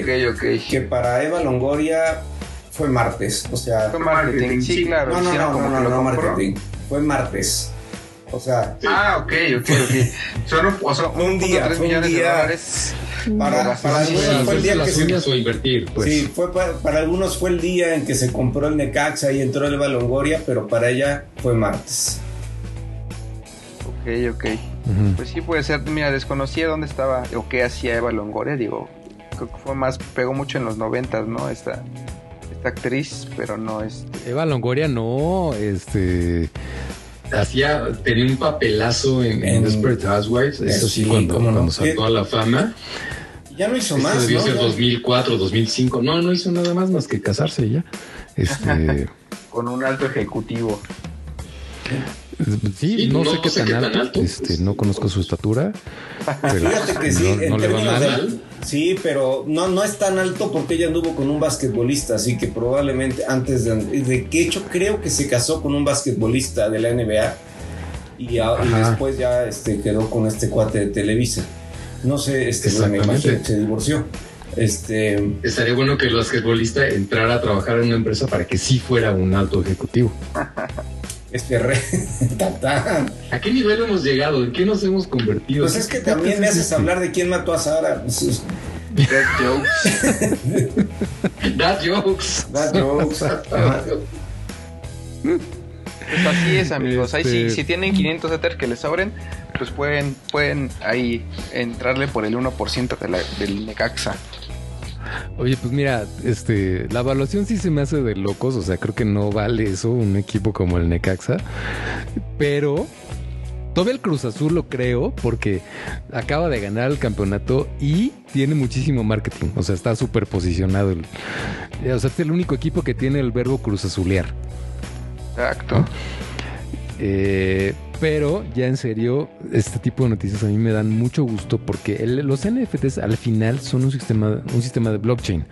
creo que, que para Eva Longoria fue martes. O sea, Fue marketing, sí, claro. no, no, no, no, no, no marketing. Fue martes. O sea, Ah, ok, ok, ok. Son un, o sea, Fue un día, 3 fue un millones de día. dólares. para, para algunos fue el día que se o invertir, pues. Sí, fue para, para algunos fue el día en que se compró el Necaxa y entró el Eva Longoria, pero para ella fue martes. Ok, ok. Pues sí puede ser, mira, desconocía dónde estaba o qué hacía Eva Longoria, digo, creo que fue más, pegó mucho en los noventas, ¿no? Esta, esta actriz, pero no es... Eva Longoria no, este... Hacía, tenía un papelazo en, en En- Desperate Housewives, eso sí, Sí, cuando, no. cuando saltó a la fama. Ya no hizo Esto más, debió ¿no? ser Ya- 2004, 2005. No, no hizo nada más más que casarse ya. Este... Con un alto ejecutivo. Sí, Sí, no, no sé qué sé tan qué tan alto, alto, este, pues. no conozco su estatura, pero Fíjate que sí, no, en no le va mal. Sí, pero no, no es tan alto porque ella anduvo con un basquetbolista, así que probablemente antes de, de que hecho creo que se casó con un basquetbolista de la NBA y, a- y Ajá. después ya este, quedó con este cuate de Televisa. No sé, este, bueno, me imagino que se divorció. Este, Estaría bueno que el basquetbolista entrara a trabajar en una empresa para que sí fuera un alto ejecutivo. este re, tatán. ¿A qué nivel hemos llegado? ¿En qué nos hemos convertido? Pues es que también me haces hablar de quién mató a Sara. Pues, Dead jokes. That jokes. that jokes. Pues así es, amigos. Ahí Este- sí, si tienen 500 Ether que les sobren, pues pueden, pueden ahí entrarle por el 1% de la, del Necaxa. Oye, pues mira, este, la evaluación sí se me hace de locos, o sea, creo que no vale eso un equipo como el Necaxa, pero todavía el Cruz Azul lo creo porque acaba de ganar el campeonato y tiene muchísimo marketing, o sea, está súper posicionado. o sea, es el único equipo que tiene el verbo Cruz Azulear. Exacto. Eh, pero ya en serio, este tipo de noticias a mí me dan mucho gusto porque el- los NFTs al final son un sistema, un sistema de blockchain.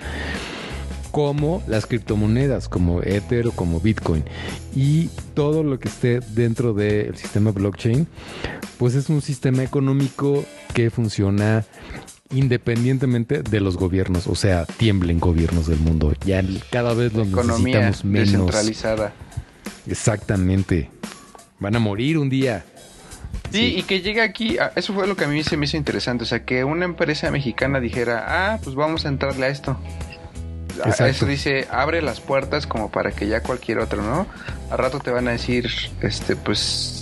Como las criptomonedas, como Ether o como Bitcoin. Y todo lo que esté dentro del sistema blockchain, pues es un sistema económico que funciona independientemente de los gobiernos. O sea, tiemblen gobiernos del mundo. Ya cada vez los Economía necesitamos menos. descentralizada. Exactamente. Van a morir un día. Sí, y que llegue aquí, ah, eso fue lo que a mí se me hizo interesante, o sea, que una empresa mexicana dijera, ah, pues vamos a entrarle a esto. Exacto. Eso dice, abre las puertas como para que ya cualquier otro, ¿no? Al rato te van a decir, este, pues,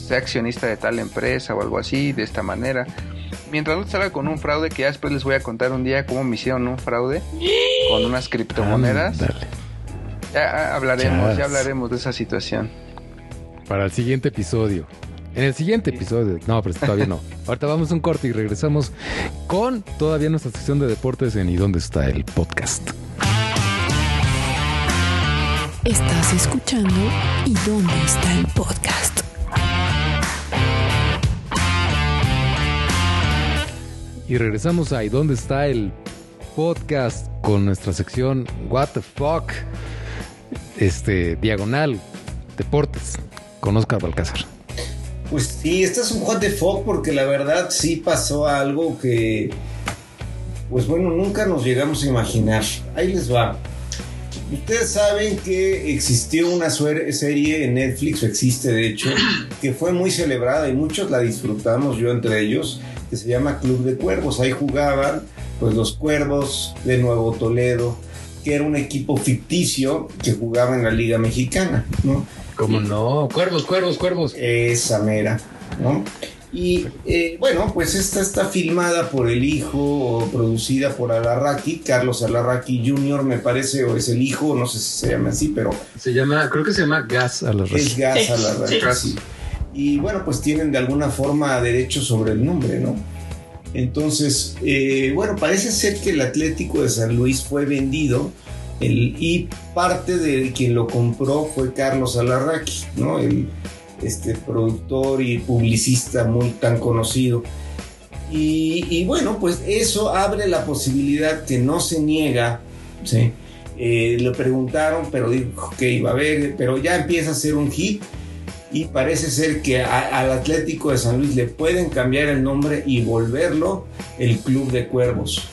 sea accionista de tal empresa o algo así, de esta manera. Mientras no te salga con un fraude, que ya después les voy a contar un día cómo me hicieron un fraude con unas criptomonedas. Ya ah, hablaremos, ya hablaremos de esa situación. Para el siguiente episodio. En el siguiente episodio. No, pero todavía no. Ahorita vamos a un corte y regresamos con todavía nuestra sección de deportes en ¿Y dónde está el podcast? Estás escuchando ¿Y dónde está el podcast? Y regresamos a ¿Y dónde está el podcast? Con nuestra sección What the fuck? Este, diagonal, deportes, con Oscar Balcázar. Pues sí, este es un what the fuck porque la verdad sí pasó algo que pues bueno, nunca nos llegamos a imaginar. Ahí les va. Ustedes saben que existió una serie en Netflix, o existe de hecho, que fue muy celebrada y muchos la disfrutamos, yo entre ellos, que se llama Club de Cuervos. Ahí jugaban pues los Cuervos de Nuevo Toledo, que era un equipo ficticio que jugaba en la Liga Mexicana, ¿no? ¿Cómo no? Cuervos, cuervos, cuervos. Esa mera, ¿no? Y eh, bueno, pues esta está filmada por el hijo o producida por Alarraqui, Carlos Alarraqui Jr. me parece, o es el hijo, no sé si se llama así, pero Se llama, creo que se llama Gas a las es Gas Sí, Alarraqui. sí. sí. Y bueno, pues tienen de alguna forma derecho sobre el nombre, ¿no? Entonces, eh, bueno, parece ser que el Atlético de San Luis fue vendido y parte de quien lo compró fue Carlos Alarraqui, ¿no? El este, productor y publicista muy tan conocido. Y, bueno, pues eso abre la posibilidad que no se niega, ¿sí? Eh, le preguntaron, pero dijo que iba a haber, pero ya empieza a ser un hit y parece ser que al Atlético de San Luis le pueden cambiar el nombre y volverlo el Club de Cuervos.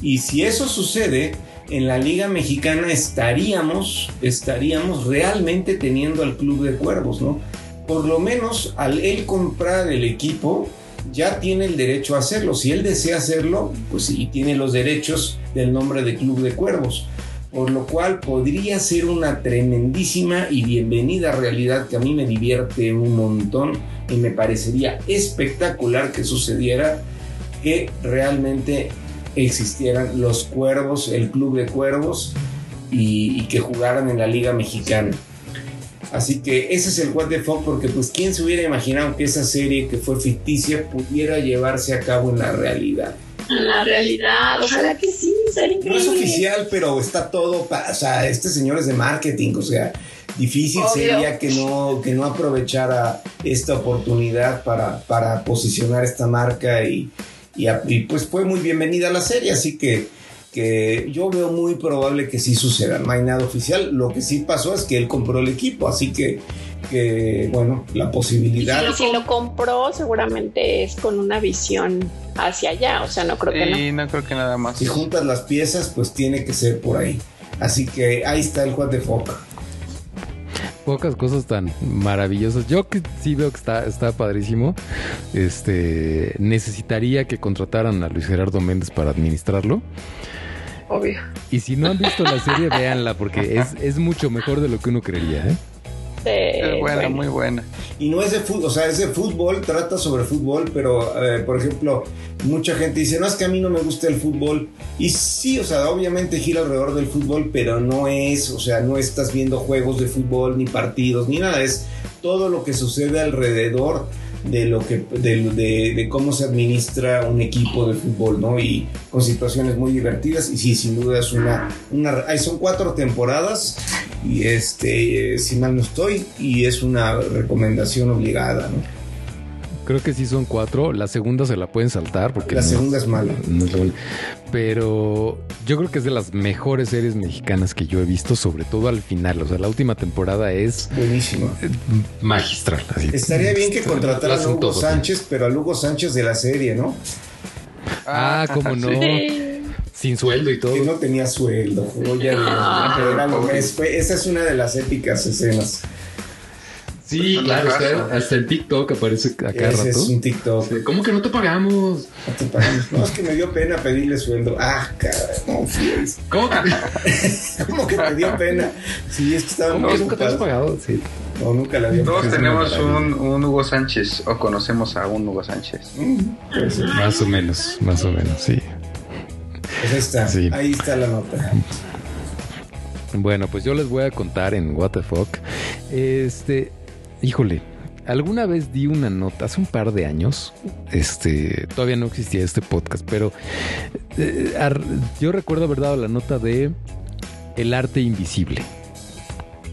Y si eso sucede, en la Liga Mexicana estaríamos, estaríamos realmente teniendo al Club de Cuervos, ¿no? Por lo menos al él comprar el equipo, ya tiene el derecho a hacerlo. Si él desea hacerlo, pues sí, tiene los derechos del nombre de Club de Cuervos. Por lo cual podría ser una tremendísima y bienvenida realidad que a mí me divierte un montón y me parecería espectacular que sucediera que realmente existieran los cuervos, el club de cuervos y, y que jugaran en la liga mexicana. Así que ese es el what the fuck porque pues quién se hubiera imaginado que esa serie que fue ficticia pudiera llevarse a cabo en la realidad. En la realidad, ojalá que sí, sería No es oficial, pero está todo, o sea, este señor es de marketing, o sea, difícil Obvio. sería que no, que no aprovechara esta oportunidad para, para posicionar esta marca y, y, a- y, pues fue muy bienvenida a la serie, así que, que yo veo muy probable que sí suceda, no hay nada oficial, lo que sí pasó es que él compró el equipo, así que, que bueno, la Y posibilidad... si, lo, si lo compró, seguramente es con una visión hacia allá. O sea, no creo que no. Sí, no creo que nada más. Si juntas las piezas, pues tiene que ser por ahí. Así que ahí está el what the fuck. Pocas cosas tan maravillosas. Yo que sí veo que está, está padrísimo. Este necesitaría que contrataran a Luis Gerardo Méndez para administrarlo. Obvio. Y si no han visto la serie, véanla, porque es, es mucho mejor de lo que uno creería, ¿eh? Es buena, bueno. muy buena. Y no es de fútbol, o sea, es de fútbol, trata sobre fútbol, pero eh, por ejemplo, mucha gente dice, no es que a mí no me gusta el fútbol. Y sí, o sea, obviamente gira alrededor del fútbol, pero no es, o sea, no estás viendo juegos de fútbol, ni partidos, ni nada, es todo lo que sucede alrededor de lo que de, de- cómo se administra un equipo de fútbol, ¿no? Y con situaciones muy divertidas y sí, sin duda es una una son cuatro temporadas y este eh, si mal no estoy y es una recomendación obligada, ¿no? Creo que sí son cuatro. La segunda se la pueden saltar porque La no- segunda es mala. no es la- Pero yo creo que es de las mejores series mexicanas que yo he visto, sobre todo al final. O sea, la última temporada es Buenísima. magistral. así. Estaría bien que contrataran a Hugo sí. Sánchez, pero a Hugo Sánchez de la serie, ¿no? Ah, cómo no. Sí. Sin sueldo y todo. Que no tenía sueldo. joya de- Ah. era lo que es- fue- esa es una de las épicas escenas. Sí, claro. Hasta, hasta en TikTok aparece a cada Ese rato. es un TikTok. ¿Cómo que no te pagamos? No te pagamos. No, es que me dio pena pedirle sueldo. Ah, caray, no, fíjate. ¿Cómo que, ¿Cómo que me dio pena? Sí, es que estaba cómo muy que nunca te has pagado? Sí. No, nunca la había Todos tenemos un, un Hugo Sánchez o conocemos a un Hugo Sánchez. Mm, pues, Más o menos, más o menos, sí. pues ahí está. Sí. Ahí está la nota. Bueno, pues yo les voy a contar en What the Fuck. Este, híjole, alguna vez di una nota hace un par de años. Este, todavía no existía este podcast, pero eh, ar- yo recuerdo haber dado la nota de el arte invisible.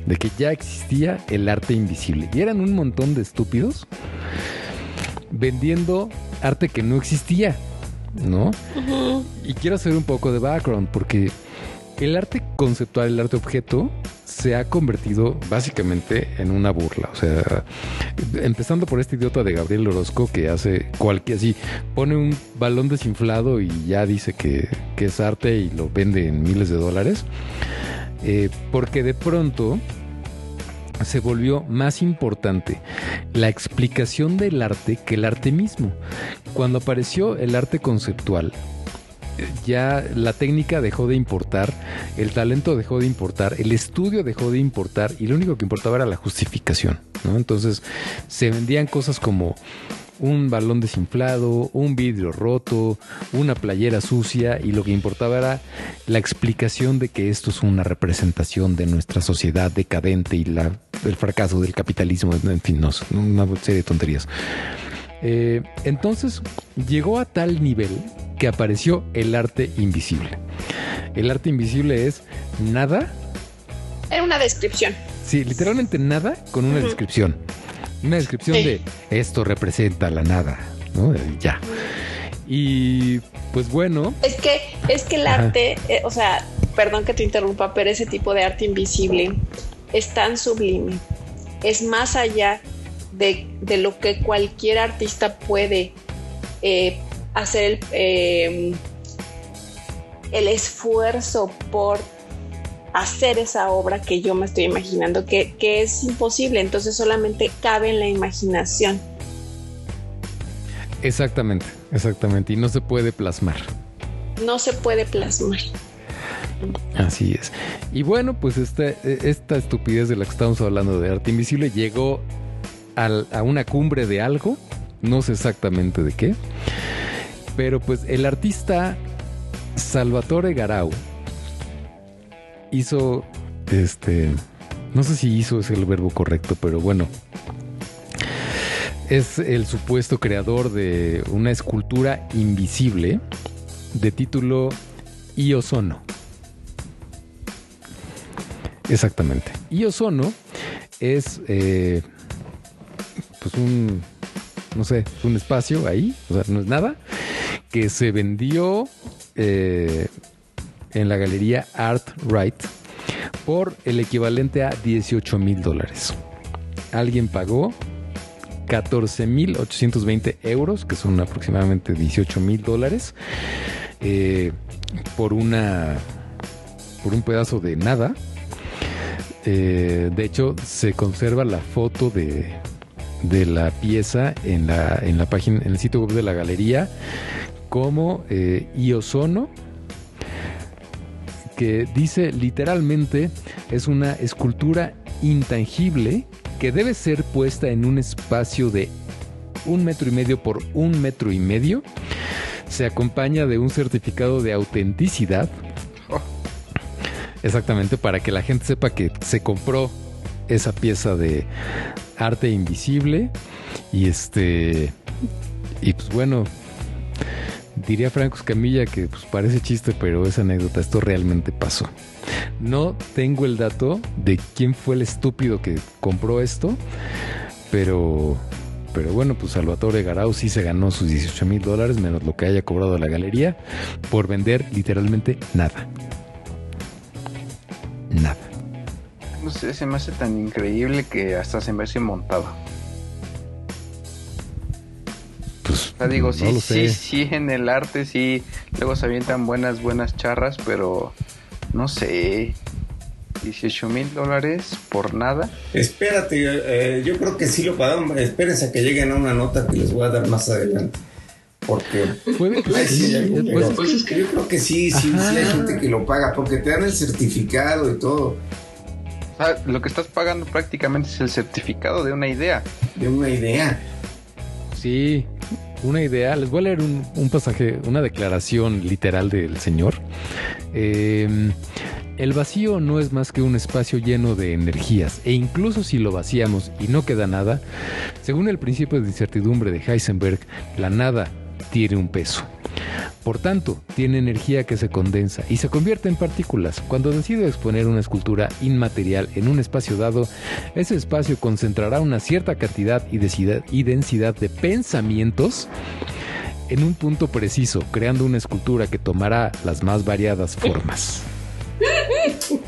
De que ya existía el arte invisible. Y eran un montón de estúpidos vendiendo arte que no existía, ¿no? Y quiero hacer un poco de background porque el arte conceptual, el arte objeto, se ha convertido básicamente en una burla. O sea, empezando por este idiota de Gabriel Orozco que hace cualquier así, pone un balón desinflado y ya dice que, que es arte y lo vende en miles de dólares. Eh, porque de pronto se volvió más importante la explicación del arte que el arte mismo. Cuando apareció el arte conceptual, ya la técnica dejó de importar, el talento dejó de importar, el estudio dejó de importar y lo único que importaba era la justificación. ¿no? Entonces se vendían cosas como un balón desinflado, un vidrio roto, una playera sucia y lo que importaba era la explicación de que esto es una representación de nuestra sociedad decadente y la, el fracaso del capitalismo, en fin, no, una serie de tonterías. Eh, entonces llegó a tal nivel que apareció el arte invisible. El arte invisible es nada. Era una descripción. Sí, literalmente nada con una descripción. Una descripción Sí. de esto representa la nada, ¿no? Ya. Y pues bueno, Es que, es que el Ajá. arte, eh, o sea, perdón que te interrumpa, pero ese tipo de arte invisible es tan sublime, es más allá de, de lo que cualquier artista puede eh, hacer el, eh, el esfuerzo por hacer esa obra que yo me estoy imaginando, que, que es imposible, entonces solamente cabe en la imaginación. exactamente, exactamente. Y no se puede plasmar. No se puede plasmar. Así es. Y bueno, pues esta, esta estupidez de la que estamos hablando de arte invisible llegó al- a una cumbre de algo, no sé exactamente de qué, pero pues el artista Salvatore Garau hizo, este, no sé si hizo es el verbo correcto, pero bueno, es el supuesto creador de una escultura invisible de título Iosono. Exactamente. Y Ozono es eh, pues un no sé, un espacio ahí, o sea, no es nada, que se vendió eh, en la galería Art Right por el equivalente a 18 mil dólares. Alguien pagó 14 mil 820 euros, que son aproximadamente 18 mil dólares, eh, por una por un pedazo de nada. Eh, de hecho, se conserva la foto de, de la pieza en la, en la página, en el sitio web de la galería, como eh, Iosono, que dice literalmente es una escultura intangible que debe ser puesta en un espacio de un metro y medio por un metro y medio. Se acompaña de un certificado de autenticidad. Exactamente, para que la gente sepa que se compró esa pieza de arte invisible. Y este. Y pues bueno. Diría Franco Escamilla que pues parece chiste, pero es anécdota. Esto realmente pasó. No tengo el dato de quién fue el estúpido que compró esto. Pero. Pero bueno, pues Salvatore Garau sí se ganó sus 18 mil dólares, menos lo que haya cobrado la galería, por vender literalmente nada. Nada. No sé, me hace tan increíble que hasta se me hace montado. Sea, digo, no sí, sí, sí, en el arte sí, luego se avientan buenas, buenas charras, pero no sé, 18 mil dólares por nada. Espérate, eh, yo creo que sí lo pagaron. Espérense a que lleguen a una nota que les voy a dar más adelante. Porque Puede- Ay, sí, pues, pues es que- yo creo que sí, sí, sí hay gente que lo paga porque te dan el certificado y todo O sea, lo que estás pagando prácticamente es el certificado de una idea. de una idea. Sí, una idea. Les voy a leer un, un pasaje, una declaración literal del Señor. Eh, el vacío no es más que un espacio lleno de energías, e incluso si lo vaciamos y no queda nada, según el principio de incertidumbre de Heisenberg, la nada tiene un peso. Por tanto, tiene energía que se condensa y se convierte en partículas. Cuando decido exponer una escultura inmaterial en un espacio dado, ese espacio concentrará una cierta cantidad y densidad, de pensamientos en un punto preciso, creando una escultura que tomará las más variadas formas.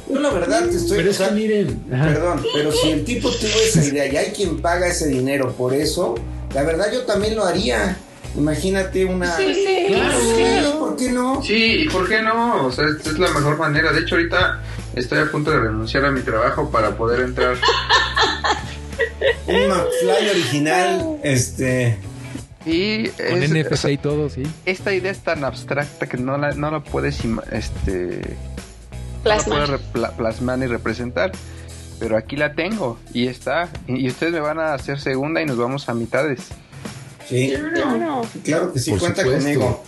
la verdad te estoy Pero es que miren, ajá. Perdón, pero si el tipo tuvo esa idea y hay quien paga ese dinero por eso, la verdad yo también lo haría. Imagínate una. Sí, sí, Claro. Sí, ¿por qué no? Sí, ¿y por qué no? O sea, esta es la mejor manera. De hecho, ahorita estoy a punto de renunciar a mi trabajo para poder entrar. Un McFly original, este. Y Con es- NFC o sea, y todo, sí. esta idea es tan abstracta que no la, no la puedes este, no la Plasmar. puedes plasmar ni representar. Pero aquí la tengo y está. Y, y ustedes me van a hacer segunda y nos vamos a mitades. Sí, Claro. claro que sí, Por cuenta supuesto. conmigo.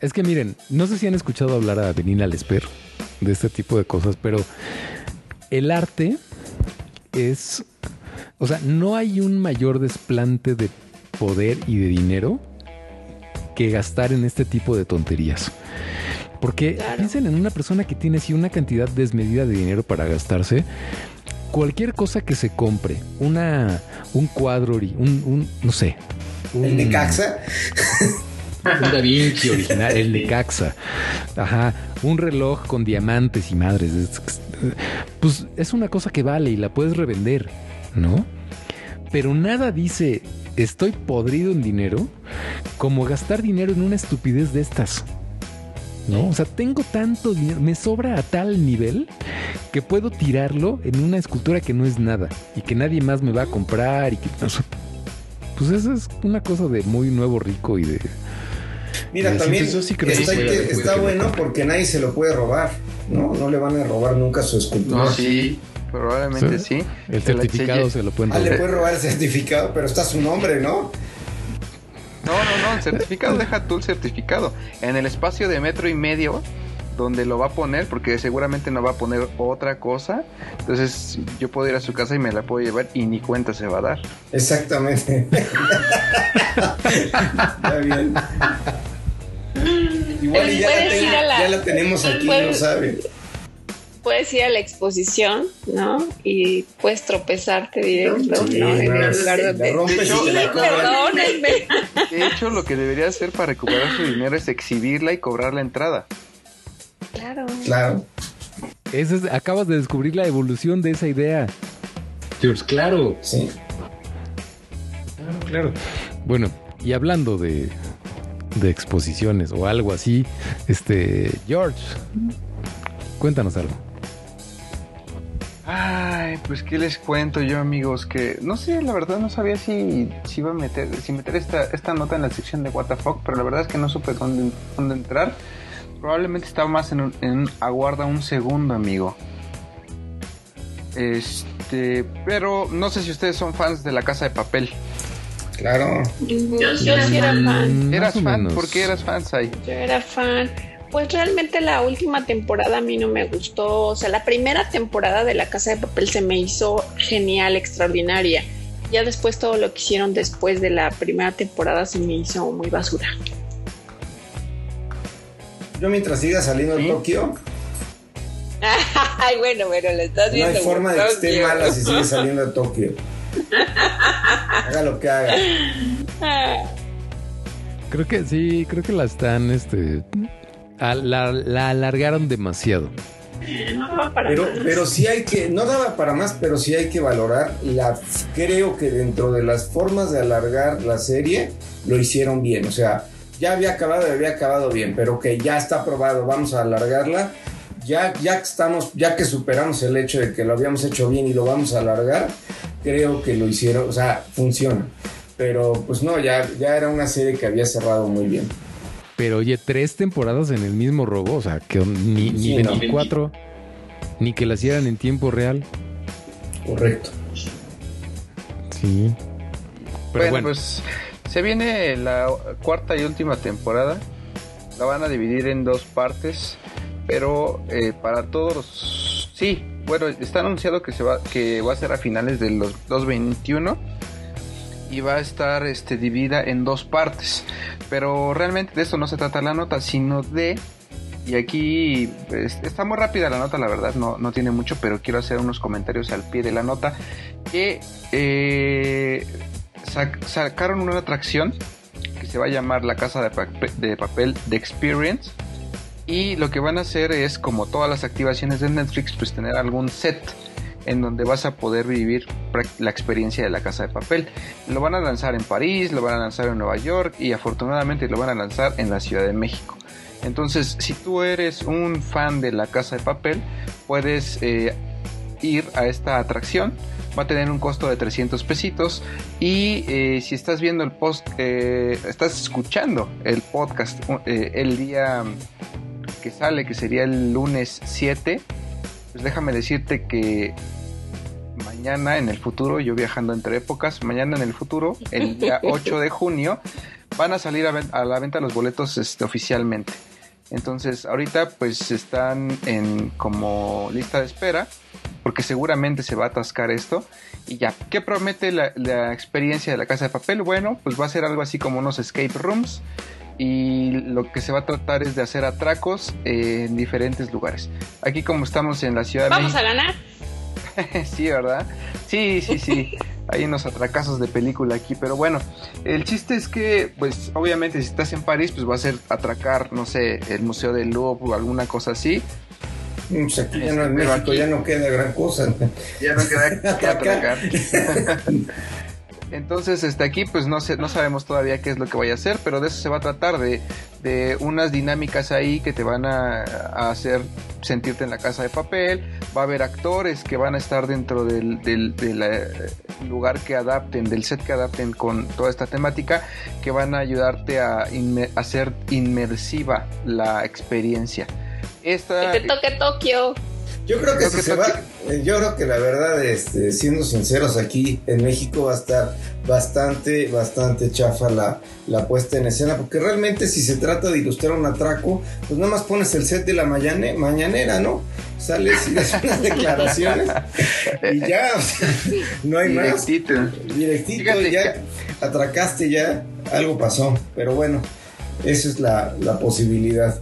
Es que miren, no sé si han escuchado hablar a Benina Lesper de este tipo de cosas, pero el arte es, o sea, no hay un mayor desplante de poder y de dinero que gastar en este tipo de tonterías. Porque Claro. piensen en una persona que tiene así una cantidad desmedida de dinero para gastarse. Cualquier cosa que se compre, una, un cuadro, un no sé, El un- Necaxa. un Da Vinci original, el de Caxa. Ajá, un reloj con diamantes y madres. Es- Pues es una cosa que vale y la puedes revender, ¿no? Pero nada dice, estoy podrido en dinero, como gastar dinero en una estupidez de estas. ¿No? O sea, tengo tanto dinero, me sobra a tal nivel que puedo tirarlo en una escultura que no es nada y que nadie más me va a comprar y que... o sea, pues eso es una cosa de muy nuevo rico y de... Mira, también eso sí creo que está, que bueno no. porque nadie se lo puede robar, ¿no? No le van a robar nunca su escultura. No, sí. Probablemente Sí. sí. El Se certificado se- se lo pueden Ah, le robar. puede robar el certificado, pero está su nombre, ¿no? No, no, no, el certificado, deja tú el certificado. En el espacio de metro y medio, donde lo va a poner, porque seguramente no va a poner otra cosa. Entonces, yo puedo ir a su casa y me la puedo llevar y ni cuenta se va a dar. Exactamente. Está bien. Igual y ya la, ya tenemos aquí, no puedes- sabe. Puedes ir a la exposición, ¿no? Y puedes tropezarte directo, Sí, ¿no? En no, el lugar la donde... rompes y te la cobran. Perdónenme. De hecho, lo que debería hacer para recuperar su dinero es exhibirla y cobrar la entrada. Claro. Claro. Ese es- acabas de descubrir la evolución de esa idea. George, claro. Sí. Claro, claro. Bueno, y hablando de, de exposiciones o algo así, este, George, cuéntanos algo. Ay, pues qué les cuento yo, amigos, que no sé, la verdad no sabía si, si iba a meter, si meter esta, esta nota en la sección de fuck, pero la verdad es que no supe dónde, dónde entrar. Probablemente estaba más en, un- en aguarda un segundo, amigo. Este, pero no sé si ustedes son fans de La Casa de Papel. Claro. Yo, yo sí era fan. Mm, ¿Eras más o fan? ¿Por qué eras fan, Sai? Yo era fan. Pues realmente la última temporada a mí no me gustó. O sea, la primera temporada de La Casa de Papel se me hizo genial, extraordinaria. Ya después todo lo que hicieron después de la primera temporada se me hizo muy basura. Yo mientras siga saliendo ¿Sí? de Tokio, Ay, bueno, pero lo estás no hay viendo. forma de que esté mala si sigue saliendo de Tokio. Haga lo que haga. Creo que sí, creo que la están, este, a- la, la alargaron demasiado. no va para Pero, más. pero sí hay que, no daba para más, pero sí hay que valorar la, creo que dentro de las formas de alargar la serie, lo hicieron bien. O sea, ya había acabado y había acabado bien, pero que ya está aprobado, vamos a alargarla. Ya, ya que estamos, ya que superamos el hecho de que lo habíamos hecho bien y lo vamos a alargar, creo que lo hicieron, o sea, funciona. Pero pues no, ya, ya era una serie que había cerrado muy bien. Pero oye, tres temporadas en el mismo robo, o sea, que ni, ni Sí, no. 24, ni que la hicieran en tiempo real. Correcto. Sí. Pero bueno, bueno, pues se viene la cuarta y última temporada. La van a dividir en dos partes, pero eh, para todos. Sí, bueno, está anunciado que se va que va a ser a finales del los 2021 y va a estar este dividida en dos partes. Pero realmente de eso no se trata la nota, sino de y aquí pues, está muy rápida la nota, la verdad, no, no tiene mucho, pero quiero hacer unos comentarios al pie de la nota. Que eh, sac- sacaron una atracción que se va a llamar la casa de, de papel de Experience. Y lo que van a hacer es, como todas las activaciones de Netflix, pues tener algún set en donde vas a poder vivir la experiencia de la casa de papel. Lo van a lanzar en París, lo van a lanzar en Nueva York y afortunadamente lo van a lanzar en la Ciudad de México. Entonces, si tú eres un fan de la casa de papel, puedes eh, ir a esta atracción. Va a tener un costo de 300 pesitos. Y eh, si estás viendo el post, eh, estás escuchando el podcast eh, el día que sale, que sería el lunes 7, pues déjame decirte que mañana en el futuro, yo viajando entre épocas, mañana en el futuro, el día 8 de junio, van a salir a, la venta los boletos este, oficialmente. Entonces, ahorita pues están en como lista de espera, porque seguramente se va a atascar esto. Y ya, ¿qué promete la, la experiencia de la casa de papel? Bueno, pues va a ser algo así como unos escape rooms. Y lo que se va a tratar es de hacer atracos en diferentes lugares. Aquí como estamos en la Ciudad de Vamos México. a ganar. sí, ¿verdad? Sí, sí, sí. Hay unos atracazos de película aquí, pero bueno, el chiste es que, pues, obviamente si estás en París, pues va a ser atracar, no sé, el Museo del Louvre o alguna cosa así. Pues aquí ya no, en Pero México aquí- ya no queda gran cosa. Ya no queda que atracar. Entonces, este aquí, pues no sé, no sabemos todavía qué es lo que vaya a hacer, pero de eso se va a tratar de, de unas dinámicas ahí que te van a, a hacer sentirte en la casa de papel. Va a haber actores que van a estar dentro del, del- del, eh, lugar que adapten, del set que adapten con toda esta temática, que van a ayudarte a hacer inmersiva la experiencia. Esta, Que te toque Tokio. Yo creo que Creo si que se va, eh, yo creo que la verdad, este, siendo sinceros, aquí en México va a estar bastante, bastante chafa la, la puesta en escena, porque realmente si se trata de ilustrar un atraco, pues nada más pones el set de la mañane- mañanera, ¿no? Sales y das unas declaraciones y ya, o sea, no hay más. directito. Directito, Fíjate ya atracaste, ya algo pasó, pero bueno, esa es la, la posibilidad.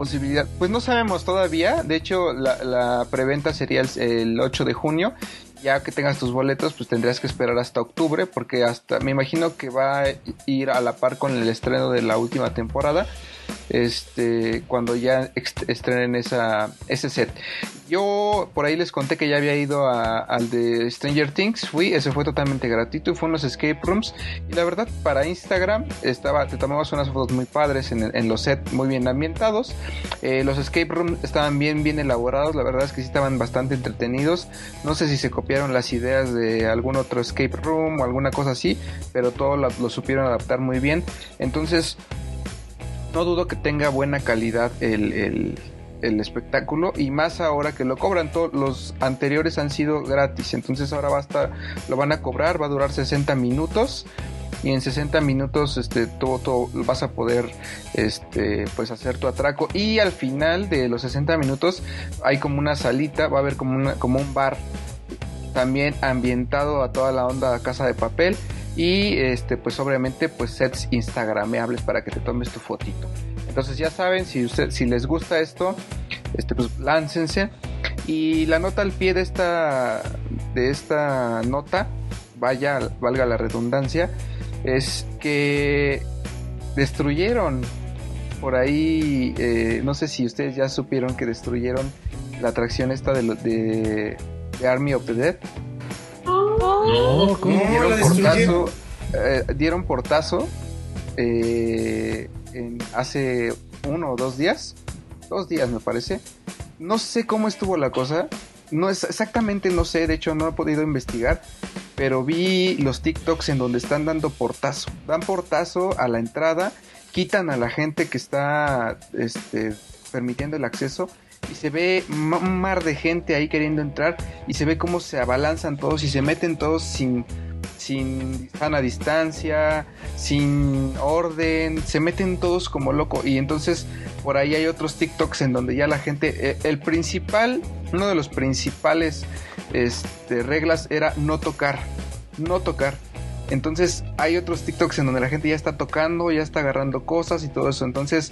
Posibilidad. Pues no sabemos todavía. De hecho, la, preventa sería el, el 8 de junio. Ya que tengas tus boletos, pues tendrías que esperar hasta octubre, porque hasta me imagino que va a ir a la par con el estreno de la última temporada. Este, cuando ya estrenen esa, ese set. Yo por ahí les conté que ya había ido a- al de Stranger Things, fui, ese fue totalmente gratuito fue unos escape rooms. Y la verdad, para Instagram estaba, te tomabas unas fotos muy padres en, en los sets muy bien ambientados. Eh, los escape rooms estaban bien, bien elaborados. La verdad es que sí estaban bastante entretenidos. No sé si se copiaron las ideas de algún otro escape room o alguna cosa así, pero todo lo supieron adaptar muy bien. Entonces, no dudo que tenga buena calidad el, el- espectáculo y más ahora que lo cobran. Todos los anteriores han sido gratis, entonces ahora va a estar, lo van a cobrar, va a durar 60 minutos y en 60 minutos este todo, todo vas a poder este pues hacer tu atraco y al final de los 60 minutos hay como una salita va a haber como una como un bar también ambientado a toda la onda casa de papel y este pues obviamente pues sets instagrameables para que te tomes tu fotito. Entonces ya saben si usted si les gusta esto este pues láncense. Y la nota al pie de esta de esta nota vaya valga la redundancia es que destruyeron por ahí eh, no sé si ustedes ya supieron que destruyeron la atracción esta de, de, de Army of the Dead No, dieron portazo, eh, dieron portazo eh, en- hace uno o dos días, dos días me parece. No sé cómo estuvo la cosa, no es exactamente no sé, de hecho no he podido investigar, pero vi los TikToks en donde están dando portazo, dan portazo a la entrada, quitan a la gente que está este, permitiendo el acceso y se ve un mar de gente ahí queriendo entrar y se ve cómo se abalanzan todos y se meten todos sin sin sana distancia, sin orden, se meten todos como loco y entonces por ahí hay otros TikToks en donde ya la gente, eh, el principal, uno de los principales este, reglas era no tocar, no tocar. Entonces hay otros TikToks en donde la gente ya está tocando, ya está agarrando cosas y todo eso. Entonces,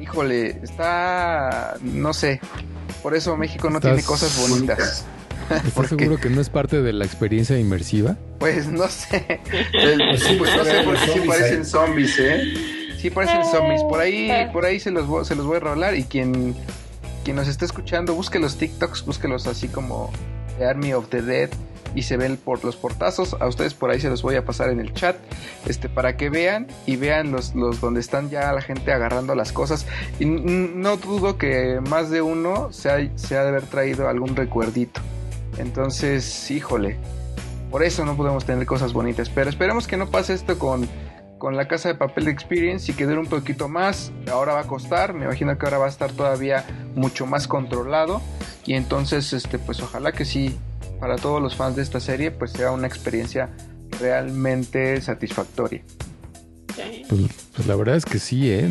híjole, está, no sé, por eso México no tiene cosas bonitas. ¿Estás seguro que no es parte de la experiencia inmersiva? Pues no sé. Pues sí, Pues no sé pero por qué sí parecen zombies, ¿eh? Sí, parecen Eh, zombies. Por ahí, eh. por ahí se los, se los voy a rolar. Y quien, quien nos esté escuchando, busque los TikToks, búsquelos así como The Army of the Dead. Y se ven por los portazos. A ustedes por ahí se los voy a pasar en el chat. Este, para que vean y vean los, los donde están ya la gente agarrando las cosas. Y no dudo que más de uno se ha, de haber traído algún recuerdito. Entonces, híjole. Por eso no podemos tener cosas bonitas. Pero esperemos que no pase esto con, con la casa de papel experience y que dure un poquito más. Ahora va a costar. Me imagino que ahora va a estar todavía mucho más controlado. Y entonces, este, pues ojalá que sí, para todos los fans de esta serie, pues sea una experiencia realmente satisfactoria. Pues, pues la verdad es que sí, ¿eh?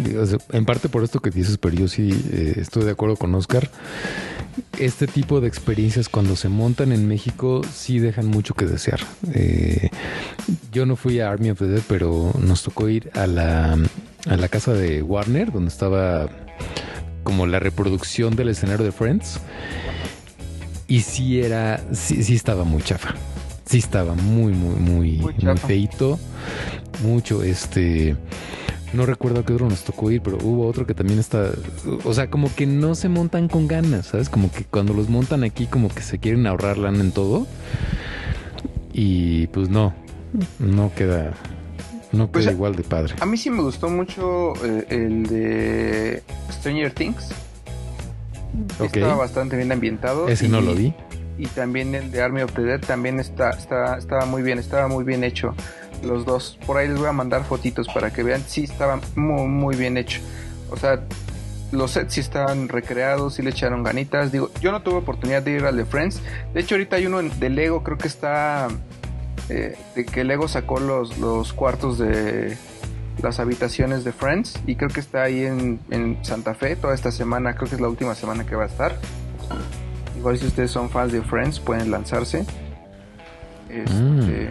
En parte por esto que dices, pero yo sí eh, estoy de acuerdo con Oscar. Este tipo de experiencias cuando se montan en México sí dejan mucho que desear. Eh, yo no fui a Army of the Dead, pero nos tocó ir a la, a la casa de Warner, donde estaba como la reproducción del escenario de Friends. Y sí era, sí, sí estaba muy chafa. Sí estaba muy, muy, muy, Muy muy feito. Mucho, este... No recuerdo a qué otro nos tocó ir, pero hubo otro que también está... O sea, como que no se montan con ganas, ¿sabes? Como que cuando los montan aquí como que se quieren ahorrar lana en todo. Y pues no, no queda... No Pues, queda igual de padre. A mí sí me gustó mucho eh, el de Stranger Things. Estaba bastante bien ambientado. Ese y- no lo vi. Y también el de Army of the Dead también está, está, estaba muy bien, estaba muy bien hecho. Los dos. Por ahí les voy a mandar fotitos para que vean. Sí, estaba muy, muy bien hecho. O sea, los sets sí estaban recreados, sí le echaron ganitas. Digo, yo no tuve oportunidad de ir al de Friends. De hecho, ahorita hay uno de Lego, creo que está. eh, de que Lego sacó los, los cuartos de las habitaciones de Friends. Y creo que está ahí en, en Santa Fe toda esta semana. Creo que es la última semana que va a estar. Igual si ustedes son fans de Friends pueden lanzarse. Este,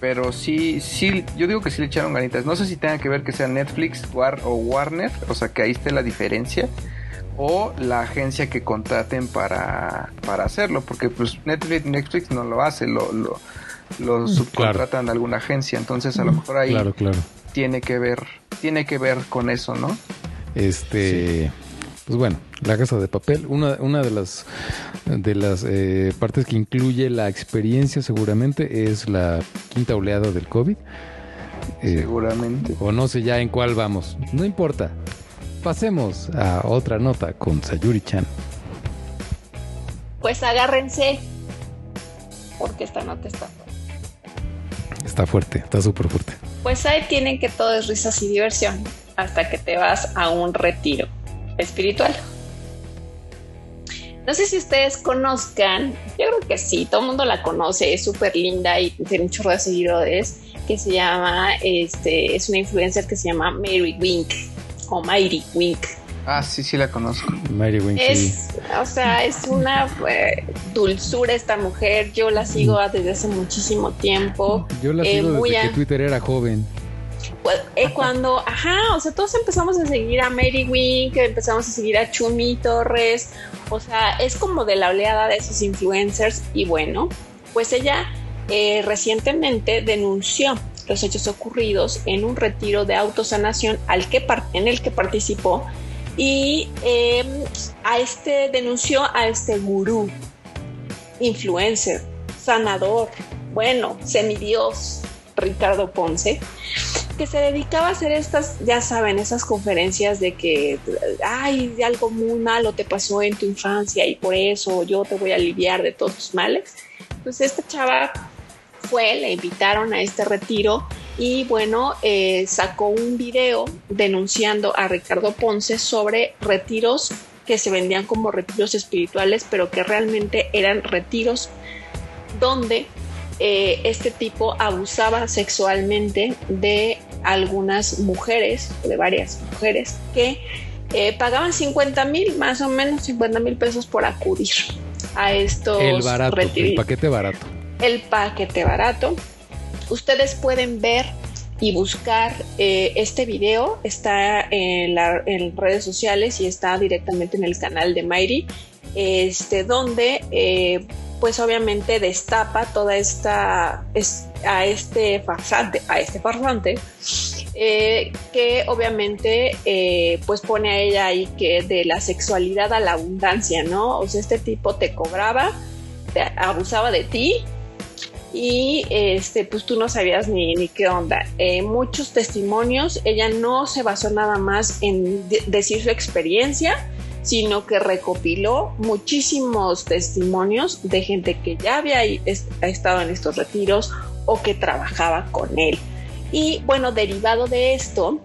Pero sí, sí, yo digo que sí le echaron ganitas. No sé si tenga que ver que sea Netflix War, o Warner, o sea que ahí esté la diferencia. O la agencia que contraten para, para hacerlo, porque pues Netflix, Netflix no lo hace, lo, lo, lo subcontratan a alguna agencia. Entonces a lo mejor ahí Claro, claro. Tiene que ver, tiene que ver con eso, ¿no? Este, pues bueno, la casa de papel, una, una de las de las eh, partes que incluye la experiencia seguramente es la quinta oleada del COVID. Eh, Seguramente. o no sé ya en cuál vamos, no importa. Pasemos a otra nota con Sayuri Chan. Pues agárrense, porque esta nota está. Está fuerte, está súper fuerte. Pues ahí tienen que todo es risas y diversión hasta que te vas a un retiro espiritual. No sé si ustedes conozcan, yo creo que sí, todo el mundo la conoce, es súper linda y tiene un chorro de seguidores, que se llama, este, es una influencer que se llama Mary Wink o Mary Wink. Ah, sí, sí la conozco. Mary Wink, sí. Es, o sea, es una eh, dulzura esta mujer, yo la sigo desde hace muchísimo tiempo. Yo la eh, sigo muy desde a- que Twitter era joven. Pues, eh, cuando, ajá, o sea, todos empezamos a seguir a Mary Wink, empezamos a seguir a Chumi Torres, o sea, es como de la oleada de esos influencers y bueno, pues ella eh, recientemente denunció los hechos ocurridos en un retiro de autosanación al que en el que participó y eh, a este denunció a este gurú, influencer, sanador, bueno, semidios, Ricardo Ponce, que se dedicaba a hacer estas, ya saben, esas conferencias de que, ay, algo muy malo te pasó en tu infancia y por eso yo te voy a aliviar de todos tus males. Pues esta chava fue, le invitaron a este retiro y bueno, eh, sacó un video denunciando a Ricardo Ponce sobre retiros que se vendían como retiros espirituales, pero que realmente eran retiros donde eh, este tipo abusaba sexualmente de algunas mujeres, de varias mujeres, que eh, pagaban 50 mil, más o menos 50 mil pesos por acudir a estos El barato, el retiros paquete barato. el paquete barato. Ustedes pueden ver y buscar eh, este video. Está en, redes sociales y está directamente en el canal de Mayri, este, donde eh, pues obviamente destapa toda esta es- a este farsante, a este farsante eh, que obviamente pues pone a ella ahí que de la sexualidad a la abundancia, ¿no? O sea, este tipo te cobraba, te abusaba de ti y este pues tú no sabías ni, ni qué onda. Eh, muchos testimonios, ella no se basó nada más en de- decir su experiencia, sino que recopiló muchísimos testimonios de gente que ya había estado en estos retiros o que trabajaba con él. Y bueno, derivado de esto,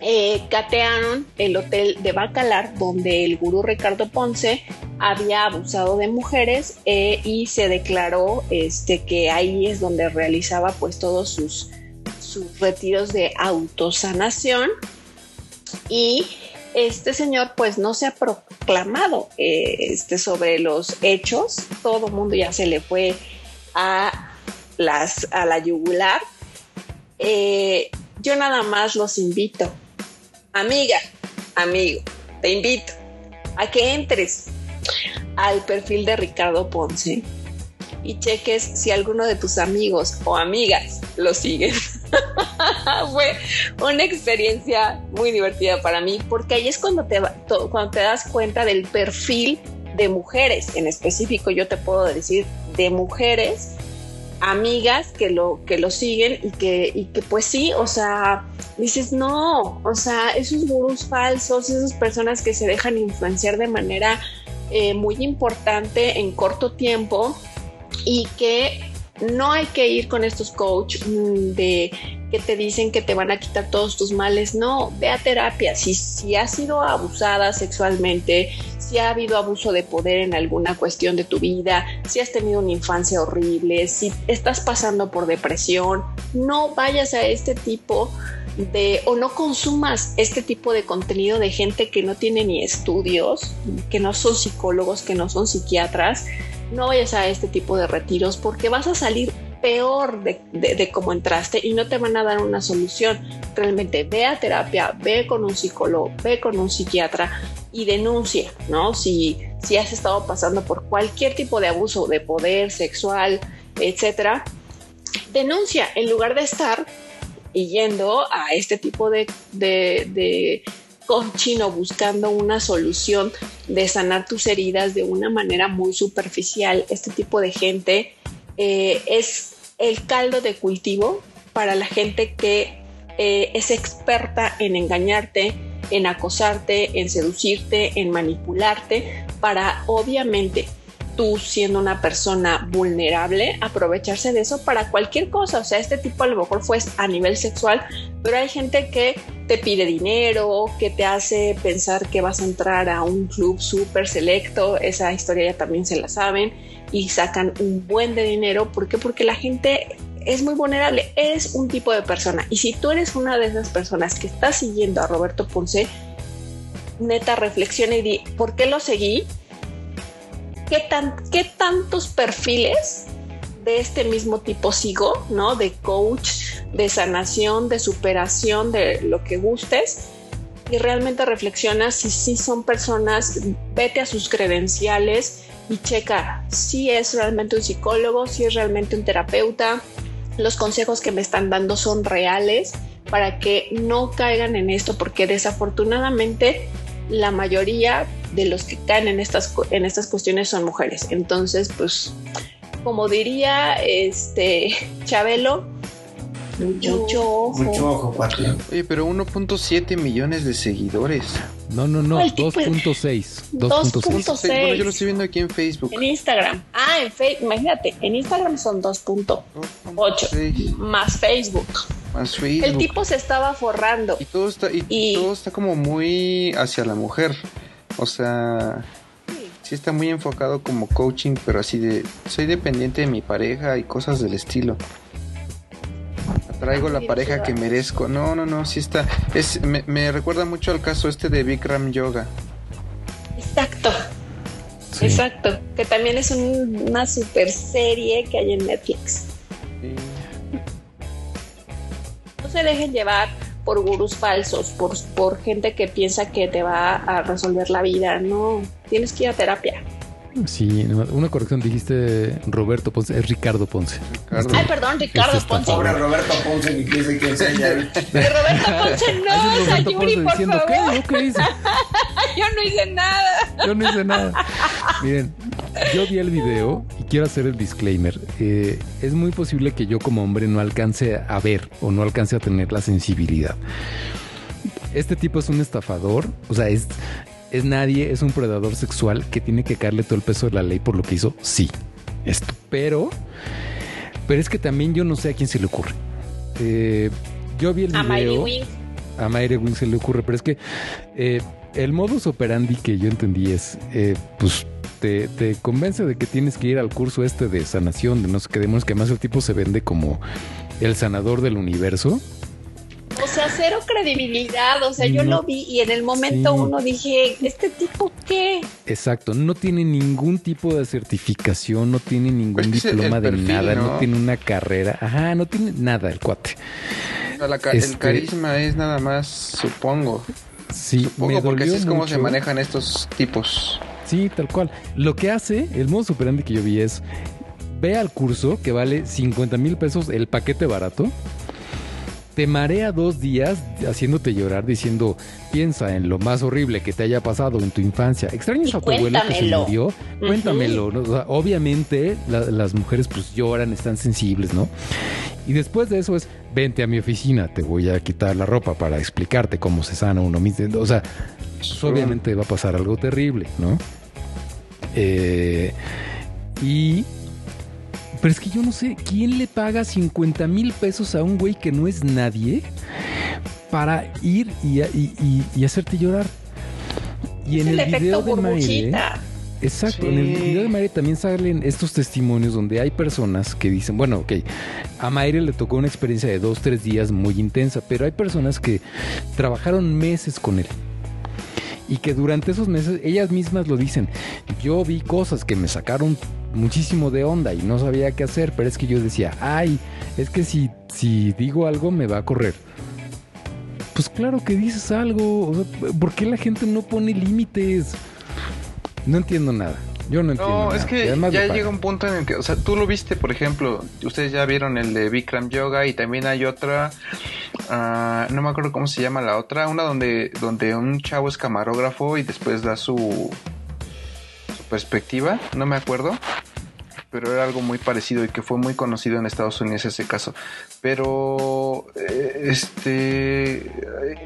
eh, catearon el hotel de Bacalar, donde el gurú Ricardo Ponce había abusado de mujeres eh, y se declaró este, que ahí es donde realizaba pues todos sus, sus retiros de autosanación. Y este señor pues no se ha proclamado eh, este, sobre los hechos, todo el mundo ya se le fue a, las, a la yugular. Eh, yo nada más los invito, amiga, amigo, te invito a que entres al perfil de Ricardo Ponce y cheques si alguno de tus amigos o amigas lo siguen. Fue una experiencia muy divertida para mí porque ahí es cuando te, cuando te das cuenta del perfil de mujeres en específico, yo te puedo decir de mujeres amigas que lo que lo siguen y que y que pues sí, o sea, dices no, o sea, esos gurús falsos, esas personas que se dejan influenciar de manera eh, muy importante en corto tiempo y que no hay que ir con estos coach mm, de que te dicen que te van a quitar todos tus males. No, ve a terapia. Si, si has sido abusada sexualmente, si ha habido abuso de poder en alguna cuestión de tu vida, si has tenido una infancia horrible, si estás pasando por depresión, no vayas a este tipo de o no consumas este tipo de contenido de gente que no tiene ni estudios, que no son psicólogos, que no son psiquiatras, no vayas a este tipo de retiros porque vas a salir peor de, de, cómo entraste y no te van a dar una solución. Realmente ve a terapia, ve con un psicólogo, ve con un psiquiatra y denuncia, ¿no? Si, si has estado pasando por cualquier tipo de abuso de poder sexual, etcétera, denuncia en lugar de estar yendo a este tipo de, de coaching buscando una solución de sanar tus heridas de una manera muy superficial. Este tipo de gente eh, es el caldo de cultivo para la gente que eh, es experta en engañarte, en acosarte, en seducirte, en manipularte, para obviamente tú siendo una persona vulnerable, aprovecharse de eso para cualquier cosa. O sea, este tipo a lo mejor fue a nivel sexual, pero hay gente que te pide dinero, que te hace pensar que vas a entrar a un club súper selecto. Esa historia ya también se la saben y sacan un buen de dinero. ¿Por qué? Porque la gente es muy vulnerable, es un tipo de persona. Y si tú eres una de esas personas que está siguiendo a Roberto Ponce, neta reflexiona y di, ¿por qué lo seguí? ¿Qué, tan, qué tantos perfiles de este mismo tipo sigo, ¿no? De coach, de sanación, de superación, de lo que gustes. Y realmente reflexiona si sí son personas, vete a sus credenciales y checa si es realmente un psicólogo, si es realmente un terapeuta, los consejos que me están dando son reales para que no caigan en esto, porque desafortunadamente la mayoría de los que caen en estas, en estas cuestiones son mujeres. Entonces, pues, como diría este Chabelo, mucho, mucho ojo. Mucho ojo. Oye, pero 1.7 millones de seguidores. No, no, no, No, el tipo- 2.6. 2.6. 2.6. Bueno, yo lo estoy viendo aquí en Facebook. En Instagram. Ah, en Facebook. Imagínate, en Instagram son 2.8 2.6 más Facebook. Más El tipo se estaba forrando. Y todo está, y, Y- todo está como muy hacia la mujer. O sea, sí está muy enfocado como coaching, pero así de soy dependiente de mi pareja y cosas del estilo. Traigo la pareja que merezco. No, no, no, sí está. Es, me, me recuerda mucho al caso este de Bikram Yoga. Exacto. Sí. Exacto. Que también es un- una super serie que hay en Netflix. Sí. Se dejen llevar por gurús falsos, por, por gente que piensa que te va a resolver la vida. No, tienes que ir a terapia. Sí, una corrección, dijiste Roberto Ponce, es Ricardo Ponce. Ricardo. Ay, perdón, Ricardo Este Ponce. Pobre Roberto Ponce, ni quién se quién Roberto Ponce, no, es Roberto Sayuri, Ponce por diciendo, favor. ¿qué? ¿Yo qué hice? Yo no hice nada. Yo no hice nada. Miren, yo vi el video y quiero hacer el disclaimer. Eh, es muy posible que yo como hombre no alcance a ver o no alcance a tener la sensibilidad. Este tipo es un estafador, o sea, es, es nadie, es un predador sexual que tiene que caerle todo el peso de la ley por lo que hizo. Sí, esto. Pero, pero es que también yo no sé a quién se le ocurre. Eh, yo vi el A Miley video Wing. a Mayre Wing se le ocurre, pero es que eh, el modus operandi que yo entendí es, eh, pues, te, te convence de que tienes que ir al curso este de sanación, de no sé qué demonios, que además el tipo se vende como el sanador del universo. O sea, cero credibilidad. O sea, yo No. lo vi y en el momento Sí. uno dije, ¿este tipo qué? Exacto, no tiene ningún tipo de certificación, no tiene ningún Pues el- diploma el de perfil, nada, ¿no? ¿no? tiene una carrera, ajá, no tiene nada el cuate. La ca- Este- El carisma es nada más, supongo. Sí, Supongo me porque así es como se manejan estos tipos. Sí, tal cual. Lo que hace, el modo superante que yo vi es, ve al curso que vale 50 mil pesos el paquete barato, te marea dos días haciéndote llorar diciendo, piensa en lo más horrible que te haya pasado en tu infancia. ¿Extrañas Y a tu abuelo que se murió? Cuéntamelo. ¿no? O sea, obviamente la- las mujeres pues lloran, están sensibles, ¿no? Y después de eso es, vente a mi oficina, te voy a quitar la ropa para explicarte cómo se sana uno mismo. O sea, pues, obviamente va a pasar algo terrible, ¿no? Eh, y... Pero es que yo no sé, ¿quién le paga 50 mil pesos a un güey que no es nadie para ir y, y- y- y hacerte llorar? Y en el, video de burbujita. Exacto, en el video de Mayre también salen estos testimonios donde hay personas que dicen, bueno, ok, a Mayre le tocó una experiencia de dos, tres días muy intensa, pero hay personas que trabajaron meses con él. Y que durante esos meses ellas mismas lo dicen, yo vi cosas que me sacaron muchísimo de onda y no sabía qué hacer, pero es que yo decía, ay, es que si, si digo algo me va a correr. Pues claro que dices algo, o sea, ¿por qué la gente no pone límites? No entiendo nada. Yo no entiendo. No, nada. es que ya le llega un punto en el que, o sea, tú lo viste, por ejemplo, ustedes ya vieron el de Bikram Yoga y también hay otra, ah, no me acuerdo cómo se llama la otra, una donde, donde un chavo es camarógrafo y después da su, su perspectiva, no me acuerdo, pero era algo muy parecido y que fue muy conocido en Estados Unidos ese caso. Pero eh, este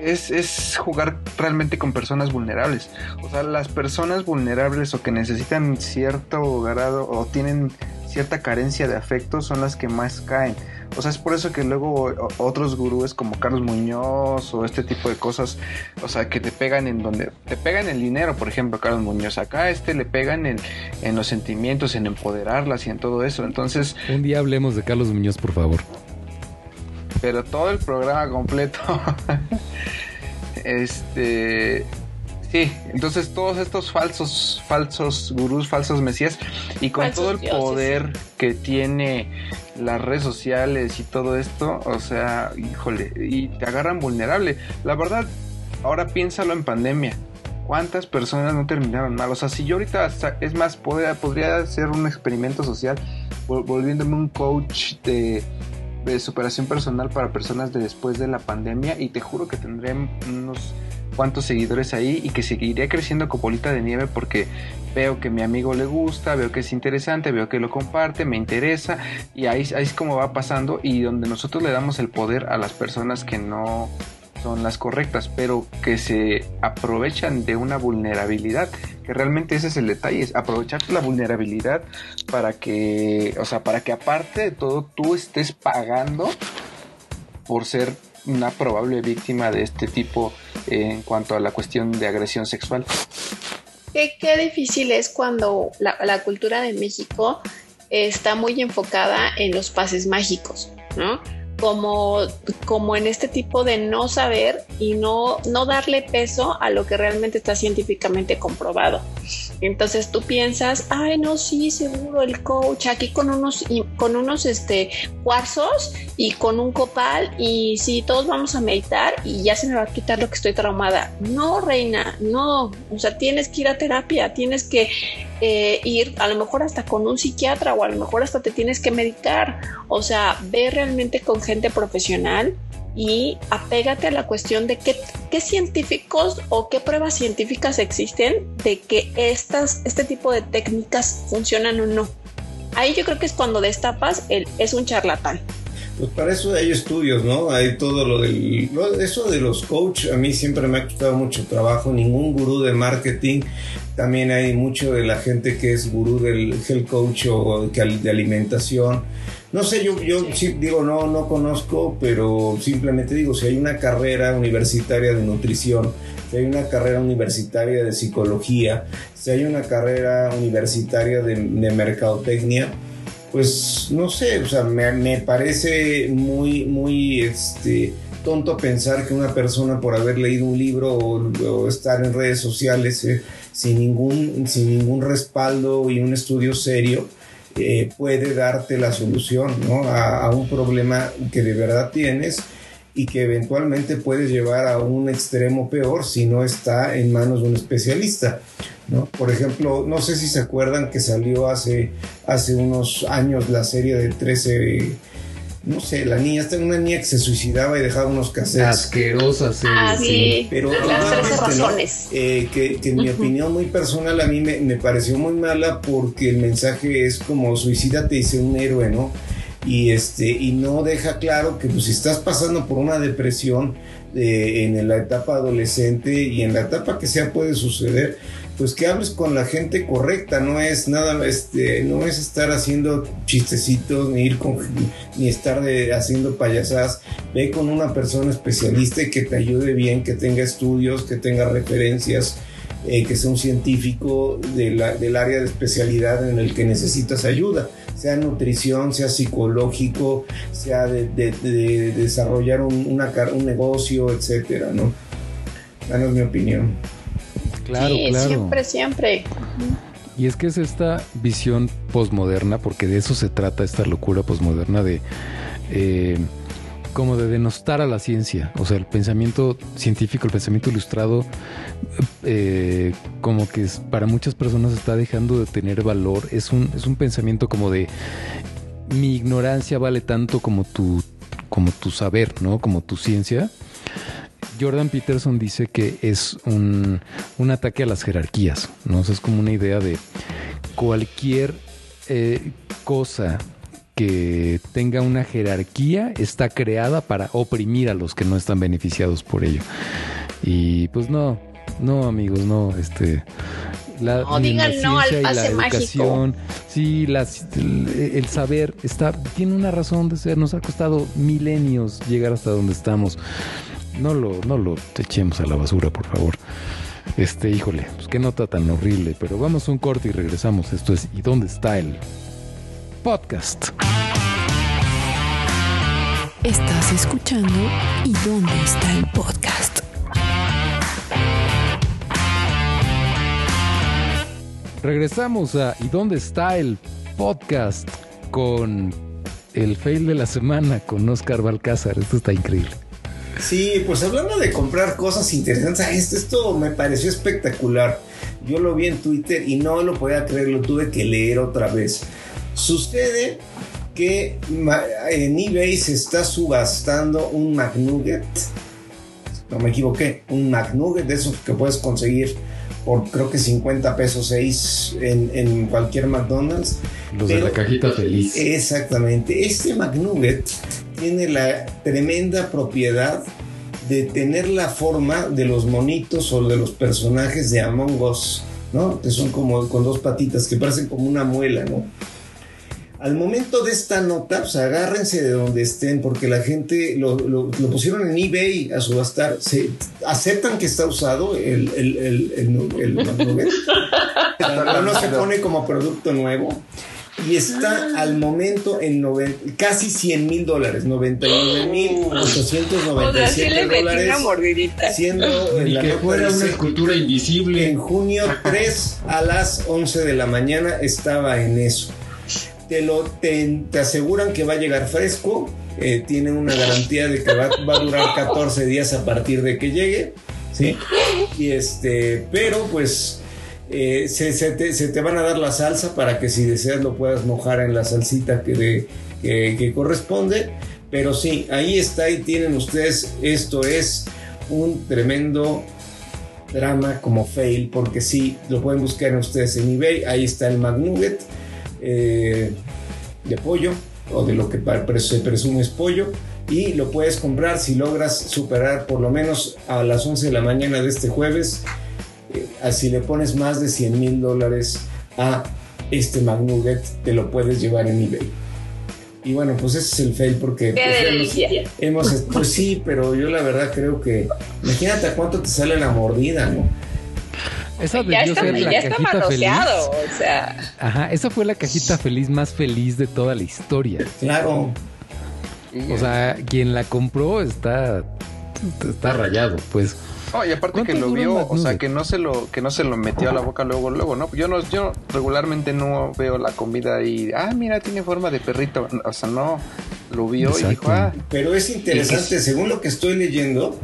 es, es jugar realmente con personas vulnerables. O sea, las personas vulnerables o que necesitan cierto grado o tienen cierta carencia de afecto son las que más caen. O sea, es por eso que luego otros gurúes como Carlos Muñoz o este tipo de cosas, o sea, que te pegan en donde te pegan el dinero, por ejemplo, Carlos Muñoz. Acá este le pegan en, en los sentimientos, en empoderarlas y en todo eso. Entonces, Un día hablemos de Carlos Muñoz, por favor. pero todo el programa completo. este. Sí, entonces todos estos falsos, falsos gurús, falsos mesías, y con Falsos todo el dioses. poder que tiene las redes sociales y todo esto, o sea, híjole, y te agarran vulnerable. La verdad, ahora piénsalo en pandemia. ¿Cuántas personas no terminaron mal? O sea, si yo ahorita, es más, podría, podría hacer un experimento social, vol- volviéndome un coach de, de superación personal para personas de después de la pandemia y te juro que tendré unos cuantos seguidores ahí y que seguiría creciendo como bolita de nieve porque veo que mi amigo le gusta, veo que es interesante, veo que lo comparte, me interesa y ahí, ahí es como va pasando y donde nosotros le damos el poder a las personas que no son las correctas, pero que se aprovechan de una vulnerabilidad, que realmente ese es el detalle, es aprovechar la vulnerabilidad para que, o sea, para que aparte de todo tú estés pagando por ser una probable víctima de este tipo eh, en cuanto a la cuestión de agresión sexual. Qué, difícil es cuando la, la cultura de México está muy enfocada en los pases mágicos, ¿no? Como, como en este tipo de no saber y no, no darle peso a lo que realmente está científicamente comprobado. Entonces tú piensas, ay, no, sí, seguro el coach aquí con unos, con unos este, cuarzos y con un copal y sí, todos vamos a meditar y ya se me va a quitar lo que estoy traumada. No, reina, no. O sea, tienes que ir a terapia, tienes que eh, ir a lo mejor hasta con un psiquiatra o a lo mejor hasta te tienes que meditar. O sea, ve realmente con gente profesional y apégate a la cuestión de qué, qué, científicos o qué pruebas científicas existen de que estas, este tipo de técnicas funcionan o no. Ahí yo creo que es cuando destapas el es un charlatán. Pues para eso hay estudios, ¿no? Hay todo lo del... eso de los coach, a mí siempre me ha costado mucho trabajo. Ningún gurú de marketing. También hay mucho de la gente que es gurú del health coach o de alimentación. No sé, yo, yo sí digo, no, no conozco, pero simplemente digo, si hay una carrera universitaria de nutrición, si hay una carrera universitaria de psicología, si hay una carrera universitaria de, de mercadotecnia, pues no sé, o sea, me, parece muy, muy este, tonto pensar que una persona por haber leído un libro o, estar en redes sociales eh, sin, ningún, sin ningún respaldo y un estudio serio, eh, puede darte la solución a, un problema que de verdad tienes y que eventualmente puedes llevar a un extremo peor si no está en manos de un especialista. ¿no? Por ejemplo, no sé si se acuerdan que salió hace, hace unos años la serie de 13 no sé, la niña, está una niña que se suicidaba y dejaba unos cassettes. Asquerosa serie. Ah, sí. Pero las 13 razones. Eh, que, en mi opinión muy personal a mí me, me, pareció muy mala porque el mensaje es como suicídate y sé un héroe, ¿no? Y, este, y no deja claro que pues, si estás pasando por una depresión eh, en la etapa adolescente y en la etapa que sea puede suceder, pues que hables con la gente correcta, no es nada, este, no es estar haciendo chistecitos, ni ir con, ni estar de, haciendo payasadas, ve con una persona especialista y que te ayude bien, que tenga estudios, que tenga referencias, eh, que sea un científico del área de especialidad en el que necesitas ayuda, sea nutrición, sea psicológico, sea de, desarrollar un, una, un negocio, etcétera, ¿no? Es mi opinión. Claro, sí, Siempre, siempre. Y es que es esta visión posmoderna, porque de eso se trata esta locura posmoderna de eh, como de denostar a la ciencia. O sea, el pensamiento científico, el pensamiento ilustrado, eh, como que para muchas personas está dejando de tener valor. Es un, es un pensamiento como de mi ignorancia vale tanto como tu, como tu saber, ¿no? Como tu ciencia. Jordan Peterson dice que es un, ataque a las jerarquías, ¿no? es como una idea de cualquier eh, cosa que tenga una jerarquía está creada para oprimir a los que no están beneficiados por ello. Y pues no, no amigos, no, este la, no, digan no al pase mágico. Sí, el, saber está tiene una razón de ser. Nos ha costado milenios llegar hasta donde estamos no lo, no lo echemos a la basura, por favor. Este, híjole, pues qué nota tan horrible, pero vamos a un corte y regresamos. Esto es ¿Y dónde está el podcast? Estás escuchando ¿Y dónde está el podcast? Regresamos a ¿Y dónde está el podcast? Con el fail de la semana con Oscar Balcázar. Esto está increíble. Sí, pues hablando de comprar cosas interesantes, esto, esto me pareció espectacular. Yo lo vi en Twitter y no lo podía creer, lo tuve que leer otra vez. Sucede que en eBay se está subastando un McNugget. No me equivoqué, un McNugget de esos que puedes conseguir por creo que 50 pesos 6 en, cualquier McDonald's. Los de la cajita feliz. Exactamente. Este McNugget tiene la tremenda propiedad de tener la forma de los monitos o de los personajes de Among Us, ¿no? Que son como con dos patitas, que parecen como una muela, ¿no? Al momento de esta nota, pues agárrense de donde estén, porque la gente lo, pusieron en eBay a subastar. Se, aceptan que está usado el, el, el, no se pone como producto nuevo. Y está al momento en noven- casi 100 mil dólares, 99 mil O sea, sí 897 le metí dólares, una mordidita. siendo en la que fuera una escultura invisible. en junio 3 a las 11 de la mañana estaba en eso. Te, lo, te, te aseguran que va a llegar fresco, eh, tienen una garantía de que va, va a durar 14 días a partir de que llegue, ¿sí? Y este, pero pues eh, se, te, van a dar la salsa para que si deseas lo puedas mojar en la salsita que, de- que, que corresponde. Pero sí, ahí está y tienen ustedes, esto es un tremendo drama como fail, porque sí, lo pueden buscar ustedes en eBay, ahí está el McNugget eh, de pollo, o de lo que se presume es pollo, y lo puedes comprar si logras superar por lo menos a las 11 de la mañana de este jueves, eh, así le pones más de 100 mil dólares a este McNugget, te lo puedes llevar en eBay. Y bueno, pues ese es el fail porque... Qué pues, hemos- pues sí, pero yo la verdad creo que. Imagínate a cuánto te sale la mordida, ¿no? Esa Ya debió está, ser la ya está feliz. manoseado, o sea, Ajá, esa fue la cajita feliz más feliz de toda la historia. Claro. O sea, quien la compró está está rayado, pues. No, y aparte que ¿Cuánto lo vio, o sea, que no se lo, que no se lo metió a la boca luego, luego, ¿no? Yo no, yo regularmente no veo la comida y, ah, mira, tiene forma de perrito. O sea, no, lo vio y dijo, ah, Pero es interesante, según lo que estoy leyendo,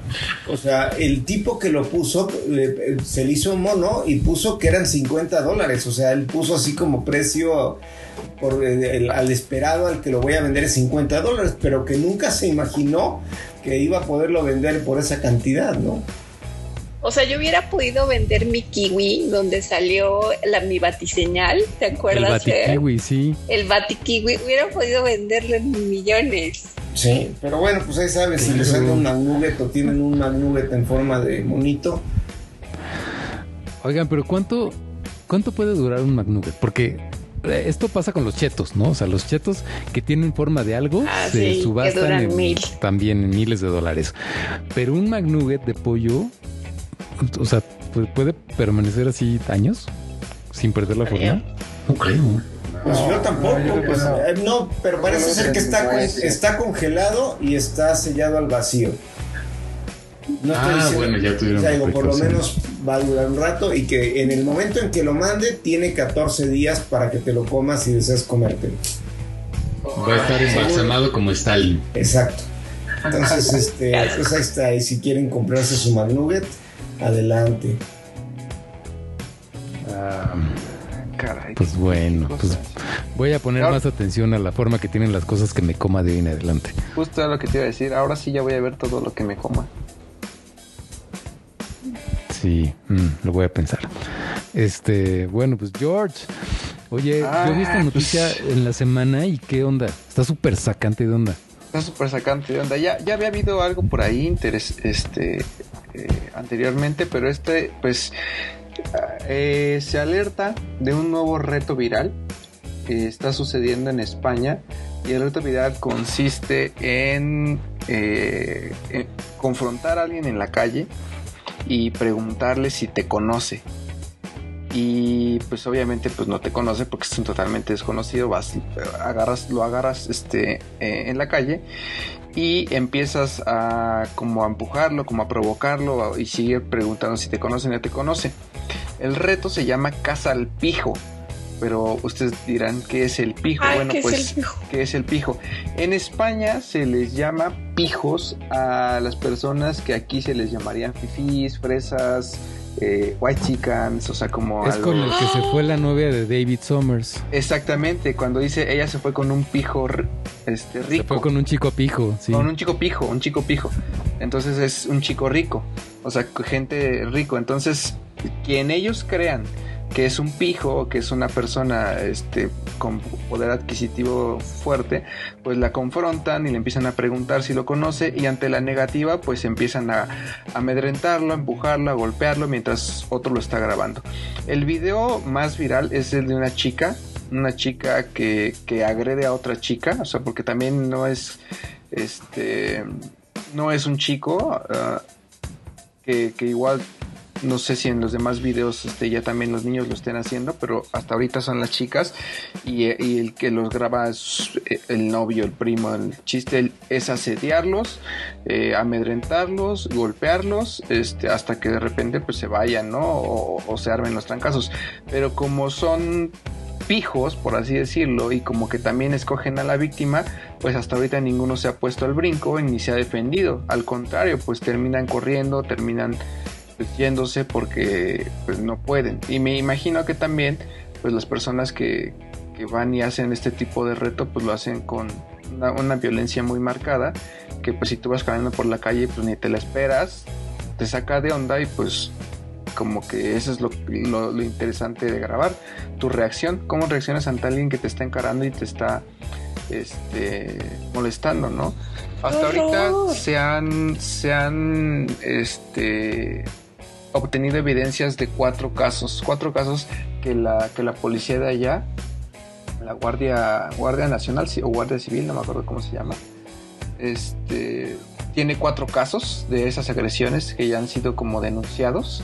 o sea, el tipo que lo puso se le hizo mono y puso que eran 50 dólares. O sea, él puso así como precio por eh, el- al esperado al que lo voy a vender es 50 dólares, pero que nunca se imaginó que iba a poderlo vender por esa cantidad, ¿no? O sea, yo hubiera podido vender mi kiwi donde salió la mi batiseñal, ¿te El acuerdas? Fer? batikiwi, sí. El batikiwi, hubiera podido venderlo en millones. Sí, pero bueno, pues ahí sabes, si les sale un McNugget o tienen un McNugget en forma de monito, Oigan, pero ¿cuánto, cuánto puede durar un McNugget? Porque eh, esto pasa con los chetos, ¿no? O sea, los chetos que tienen forma de algo Ah, se sí, que subastan duran en- mil. también en miles de dólares. Pero un McNugget de pollo, o sea, pu- puede permanecer así años sin perder la forma. No creo. pues yo tampoco, no, yo pues, no. eh, no, pero parece No, ser que está, con- está congelado y está sellado al vacío. No estoy Ah, diciendo- bueno, ya tuvieron o sea, digo, por lo menos va a durar un rato y que en el momento en que lo mande tiene 14 días para que te lo comas si deseas comértelo. Va a estar embalsamado como Stalin. Exacto. Entonces, este, pues ahí está. Y si quieren comprarse su McNugget, adelante. Ah, caray. pues bueno, pues voy a poner Ahora- más atención a la forma que tienen las cosas que me coma de hoy en adelante. Justo era lo que te iba a decir, ahora sí ya voy a ver todo lo que me coma. Sí, mm, lo voy a pensar. Este, bueno, pues George. Oye, Ah, yo vi esta noticia pues- en la semana y qué onda. Está súper sacante de onda. Está súper sacante de onda. Ya, ya había habido algo por ahí interes- este, eh, anteriormente, pero este, pues, eh, se alerta de un nuevo reto viral que está sucediendo en España. Y el reto viral consiste en, eh, en confrontar a alguien en la calle y preguntarle si te conoce. Y pues obviamente pues no te conoce porque es un totalmente desconocido, vas, agarras, lo agarras este, en la calle y empiezas a como a empujarlo, como a provocarlo y sigue preguntando si te conoce o no te conoce. El reto se llama Caza al Pijo, pero ustedes dirán ¿qué es el pijo? Ay, bueno, ¿qué es pues el pijo? ¿qué es el pijo? En España se les llama pijos a las personas que aquí se les llamarían fifís, fresas, eh, white chickens, o sea, como Es algo- con el que se fue la novia de David Summers. Exactamente, cuando dice ella se fue con un pijo este, rico. Se fue con un chico pijo, sí. Con un chico pijo, un chico pijo. Entonces es un chico rico. O sea, gente rico. Entonces, quien ellos crean que es un pijo, que es una persona este, con poder adquisitivo fuerte, pues la confrontan y le empiezan a preguntar si lo conoce y ante la negativa pues empiezan a amedrentarlo, a empujarlo, a golpearlo mientras otro lo está grabando. El video más viral es el de una chica, una chica que, que agrede a otra chica, o sea, porque también no es este no es un chico ah, que, que igual no sé si en los demás videos este, ya también los niños lo estén haciendo, pero hasta ahorita son las chicas y, eh, el que los graba es eh, el novio, el primo. El chiste es asediarlos, eh, amedrentarlos, golpearlos, este, hasta que de repente pues se vayan, ¿no? O, se armen los trancazos. Pero como son pijos, por así decirlo, y como que también escogen a la víctima, pues hasta ahorita ninguno se ha puesto al brinco ni se ha defendido. Al contrario, pues terminan corriendo, terminan pues, yéndose porque pues no pueden. Y me imagino que también pues las personas que, que van y hacen este tipo de reto pues lo hacen con una, una violencia muy marcada que pues si tú vas caminando por la calle pues ni te la esperas, te saca de onda y pues como que eso es lo, lo, lo interesante de grabar, tu reacción, cómo reaccionas ante alguien que te está encarando y te está este, molestando, ¿no? Hasta ahorita se han, se han este, obtenido evidencias de cuatro casos, cuatro casos que la, que la policía de allá, la Guardia, Guardia Nacional o Guardia Civil, no me acuerdo cómo se llama, este, tiene cuatro casos de esas agresiones que ya han sido como denunciados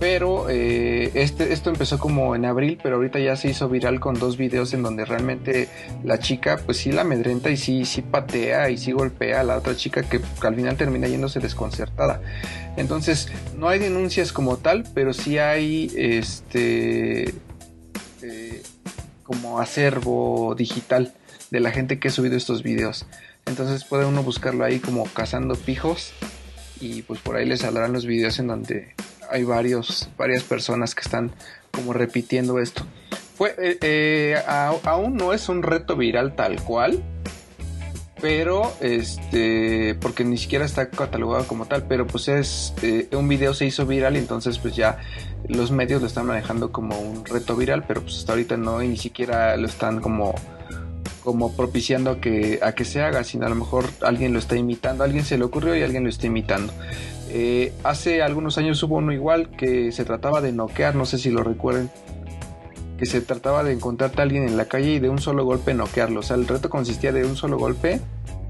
pero eh, este, esto empezó como en abril, pero ahorita ya se hizo viral con dos videos en donde realmente la chica pues sí la amedrenta y sí, sí patea y sí golpea a la otra chica que al final termina yéndose desconcertada. Entonces no hay denuncias como tal, pero sí hay este eh, como acervo digital de la gente que ha subido estos videos. Entonces puede uno buscarlo ahí como cazando pijos y pues por ahí les saldrán los videos en donde hay varios, varias personas que están como repitiendo esto. Eh, eh, aún no es un reto viral tal cual, pero este, porque ni siquiera está catalogado como tal, pero pues es, eh, un video se hizo viral y entonces pues ya los medios lo están manejando como un reto viral, pero pues hasta ahorita no y ni siquiera lo están como como propiciando a que, a que se haga, sino a lo mejor alguien lo está imitando, alguien se le ocurrió y alguien lo está imitando. Eh, hace algunos años hubo uno igual que se trataba de noquear, no sé si lo recuerden, que se trataba de encontrarte a alguien en la calle y de un solo golpe noquearlo. O sea, el reto consistía de un solo golpe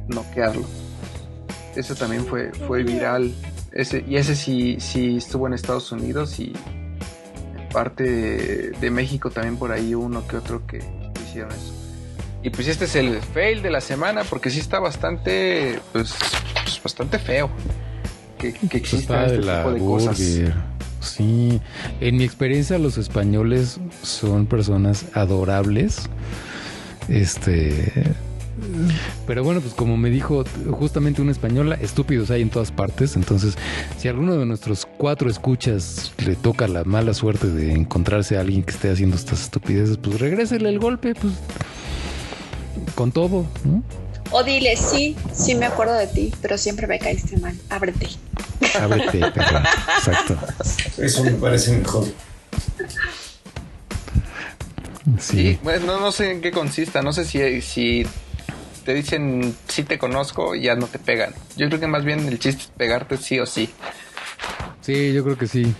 noquearlo. Eso también fue, fue viral. Ese, y ese sí, sí estuvo en Estados Unidos y en parte de, de México también por ahí uno que otro que hicieron eso. Y pues este es el fail de la semana porque sí está bastante, pues, pues bastante feo que, que exista Está este de la tipo de cosas. burger. Sí, en mi experiencia los españoles son personas adorables. Este, pero bueno, pues como me dijo justamente una española, estúpidos hay en todas partes. Entonces, si alguno de nuestros cuatro escuchas le toca la mala suerte de encontrarse a alguien que esté haciendo estas estupideces, pues regrésele el golpe, pues con todo, ¿no? O dile, sí, sí me acuerdo de ti, pero siempre me caíste mal. Ábrete. Ábrete, perra. Exacto. Eso me parece mejor. Sí. Sí, bueno, no, no sé en qué consista, no sé si, si te dicen sí te conozco y ya no te pegan. Yo creo que más bien el chiste es pegarte sí o sí. Sí, yo creo que sí.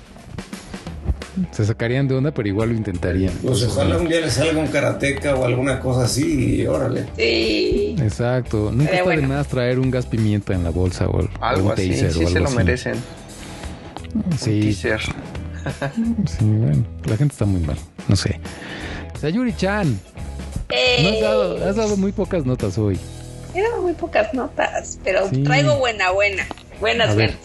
Se sacarían de onda, pero igual lo intentarían. Pues ojalá un día le salga un karateca o alguna cosa así y órale. Sí. Exacto. Nunca está de más traer un gas pimienta en la bolsa o Algo un así, taser sí o algo se lo así. merecen. Un Sí, teaser. sí, bueno. La gente está muy mal. No sé. Sayuri-chan, no has, Eh, dado, has dado muy pocas notas hoy. Eran muy pocas notas, pero Sí. traigo buena, buena. Buenas, buenas.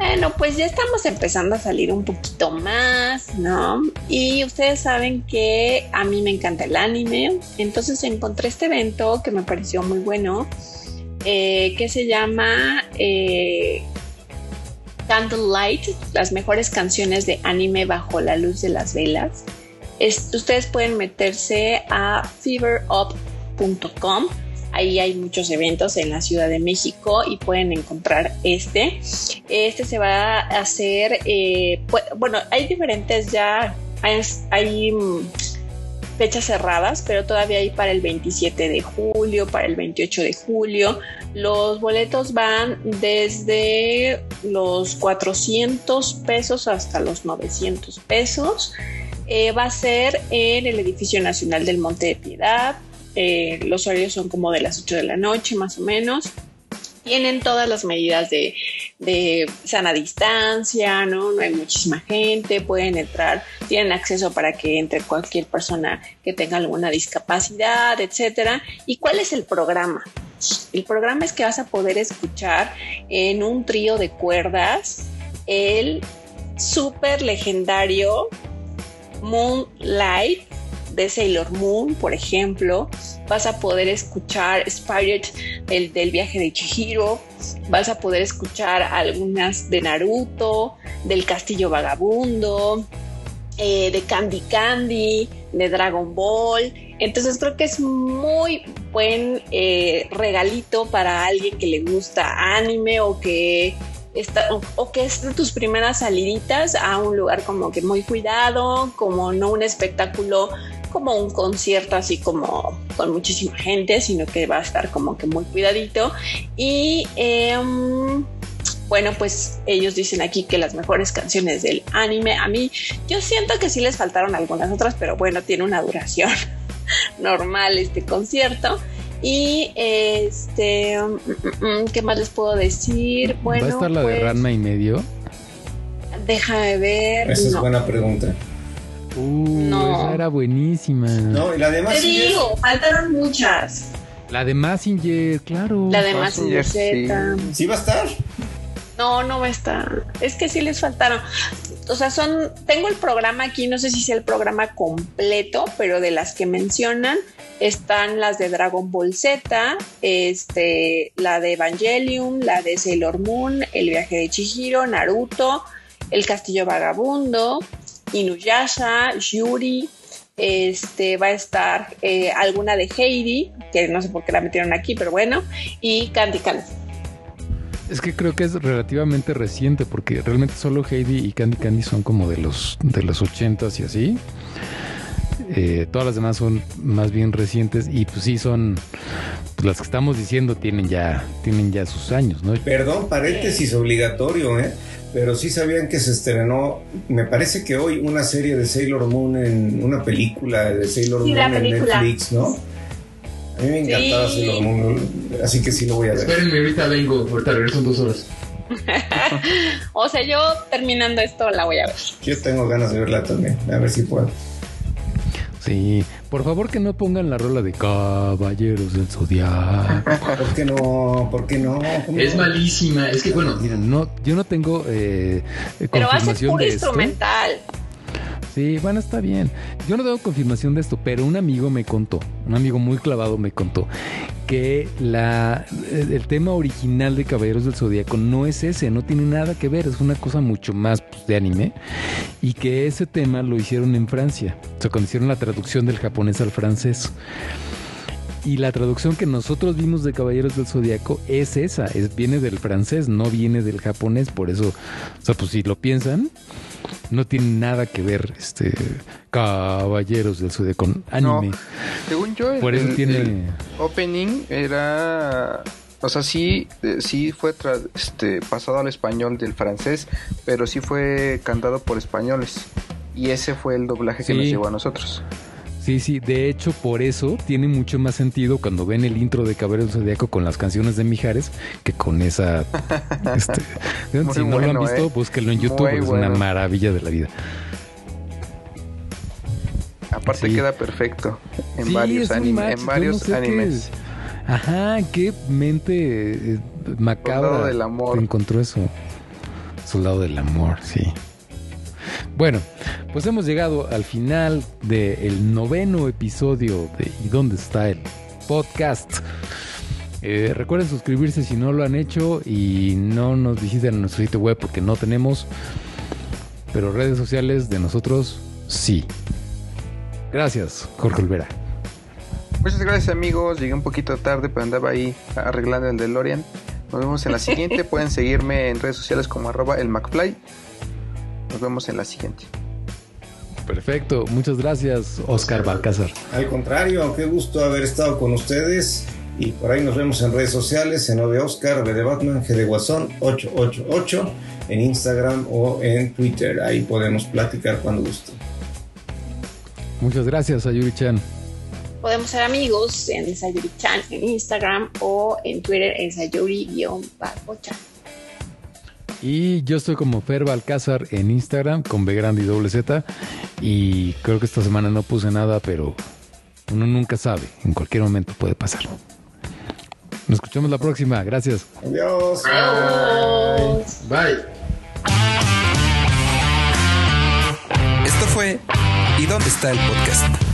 Bueno, pues ya estamos empezando a salir un poquito más, ¿no? Y ustedes saben que a mí me encanta el anime, entonces encontré este evento que me pareció muy bueno, eh, que se llama eh, Candlelight, las mejores canciones de anime bajo la luz de las velas. Es- ustedes pueden meterse a feverup.com. Ahí hay muchos eventos en la Ciudad de México y pueden encontrar este. Este se va a hacer, eh, bueno, hay diferentes ya, hay, hay, mm, fechas cerradas, pero todavía hay para el 27 de julio, para el 28 de julio. Los boletos van desde los 400 pesos hasta los 900 pesos. Eh, va a ser en el Edificio Nacional del Monte de Piedad. Eh, los horarios son como de las 8 de la noche, más o menos. Tienen todas las medidas de, sana distancia, ¿no? No hay muchísima gente, pueden entrar, tienen acceso para que entre cualquier persona que tenga alguna discapacidad, etcétera. ¿Y cuál es el programa? El programa es que vas a poder escuchar en un trío de cuerdas el súper legendario Moonlight de Sailor Moon, por ejemplo. Vas a poder escuchar Spirit, el del viaje de Chihiro. Vas a poder escuchar algunas de Naruto, del Castillo Vagabundo, eh, de Candy Candy, de Dragon Ball. Entonces creo que es muy buen eh, regalito para alguien que le gusta anime o que está, o, que es de tus primeras saliditas a un lugar como que muy cuidado, como no un espectáculo como un concierto así como con muchísima gente, sino que va a estar como que muy cuidadito. Y em, bueno, pues ellos dicen aquí que las mejores canciones del anime, a mí yo siento que sí les faltaron algunas otras, pero bueno, tiene una duración normal este concierto. Y este, mm, mm, mm, ¿qué más les puedo decir? Bueno, ¿Va a estar la de pues, Ranma y medio? Déjame ver. Esa es buena pregunta. Uh, No. esa era buenísima. No, y la demás Te digo, faltaron muchas. La de Massinger, claro. La de Mazinger Z. ¿Sí va a estar? No, no va a estar. Es que sí les faltaron. O sea, son. Tengo el programa aquí, no sé si sea el programa completo, pero de las que mencionan están las de Dragon Ball Z, este, la de Evangelion, la de Sailor Moon, El viaje de Chihiro, Naruto, El castillo vagabundo, Inuyasha, Yuri. Este va a estar eh, alguna de Heidi, que no sé por qué la metieron aquí, pero bueno, y Candy Candy. Es que creo que es relativamente reciente porque realmente solo Heidi y Candy Candy son como de los de los ochentas y así. Eh, todas las demás son más bien recientes y pues sí son pues, las que estamos diciendo tienen ya tienen ya sus años, ¿no? Perdón, paréntesis obligatorio, ¿eh? Pero sí sabían que se estrenó, me parece que hoy, una serie de Sailor Moon en una película de Sailor Sí, Moon en. Netflix, ¿no? A mí me encantaba Sí. Sailor Moon, así que sí lo voy a ver. Espérenme, ahorita vengo. Ahorita regreso en dos horas. O sea, yo terminando esto la voy a ver. Yo tengo ganas de verla también, a ver si puedo. Sí, por favor que no pongan la rola de Caballeros del Zodiaco. ¿Por qué no? ¿Por qué no? ¿Cómo Es malísima. Es que, bueno, Mira, no, yo no tengo eh, Pero va a ser confirmación puro de esto. instrumental. Sí, bueno, está bien. Yo no tengo confirmación de esto, pero un amigo me contó, un amigo muy clavado me contó que la, el el tema original de Caballeros del Zodíaco no es ese, no tiene nada que ver, es una cosa mucho más pues, de anime y que ese tema lo hicieron en Francia, o sea, cuando hicieron la traducción del japonés al francés. Y la traducción que nosotros vimos de Caballeros del Zodíaco es esa, es, viene del francés, no viene del japonés, por eso, o sea, pues si lo piensan, no tiene nada que ver este Caballeros del Zodíaco con anime. No, según yo, el, Por eso el- tiene- el opening era. O sea, sí, eh, sí fue tra- este, pasado al español del francés, pero sí fue cantado por españoles. Y ese fue el doblaje que nos llegó a nosotros. Sí, sí, de hecho por eso tiene mucho más sentido cuando ven el intro de Caballeros del Zodíaco con las canciones de Mijares que con esa... este, si no lo han visto, ¿eh? búsquenlo en YouTube, Muy es bueno. una maravilla de la vida. Aparte Sí. queda perfecto en Sí, varios, anime- en varios no sé animes. es. Ajá, qué mente eh, macabra Soldado del amor. encontró eso. Soldado del amor, sí. Bueno, pues hemos llegado al final del noveno episodio de ¿Y dónde está el podcast? Eh, recuerden suscribirse si no lo han hecho y no nos visiten en nuestro sitio web porque no tenemos, pero redes sociales de nosotros sí. Gracias, Jorge Olvera. Muchas gracias amigos, llegué un poquito tarde, pero andaba ahí arreglando el DeLorean. Nos vemos en la siguiente, pueden seguirme en redes sociales como arroba el McFly. Nos vemos en la siguiente. Perfecto, muchas gracias, Oscar Balcázar. Al contrario, qué gusto haber estado con ustedes. Y por ahí nos vemos en redes sociales, en O de Oscar, B de Batman, G de Guasón, 888, en Instagram o en Twitter. Ahí podemos platicar cuando gusten. Muchas gracias, Ayuri Chan. Podemos ser amigos en Sayuri-chan en Instagram o en Twitter en Sayuri-chan. Y yo estoy como Fer Balcázar en Instagram con B grande y doble Z. Y creo que esta semana no puse nada, pero uno nunca sabe. En cualquier momento puede pasar. Nos escuchamos la próxima. Gracias. Adiós. Bye. Esto fue ¿Y dónde está el podcast?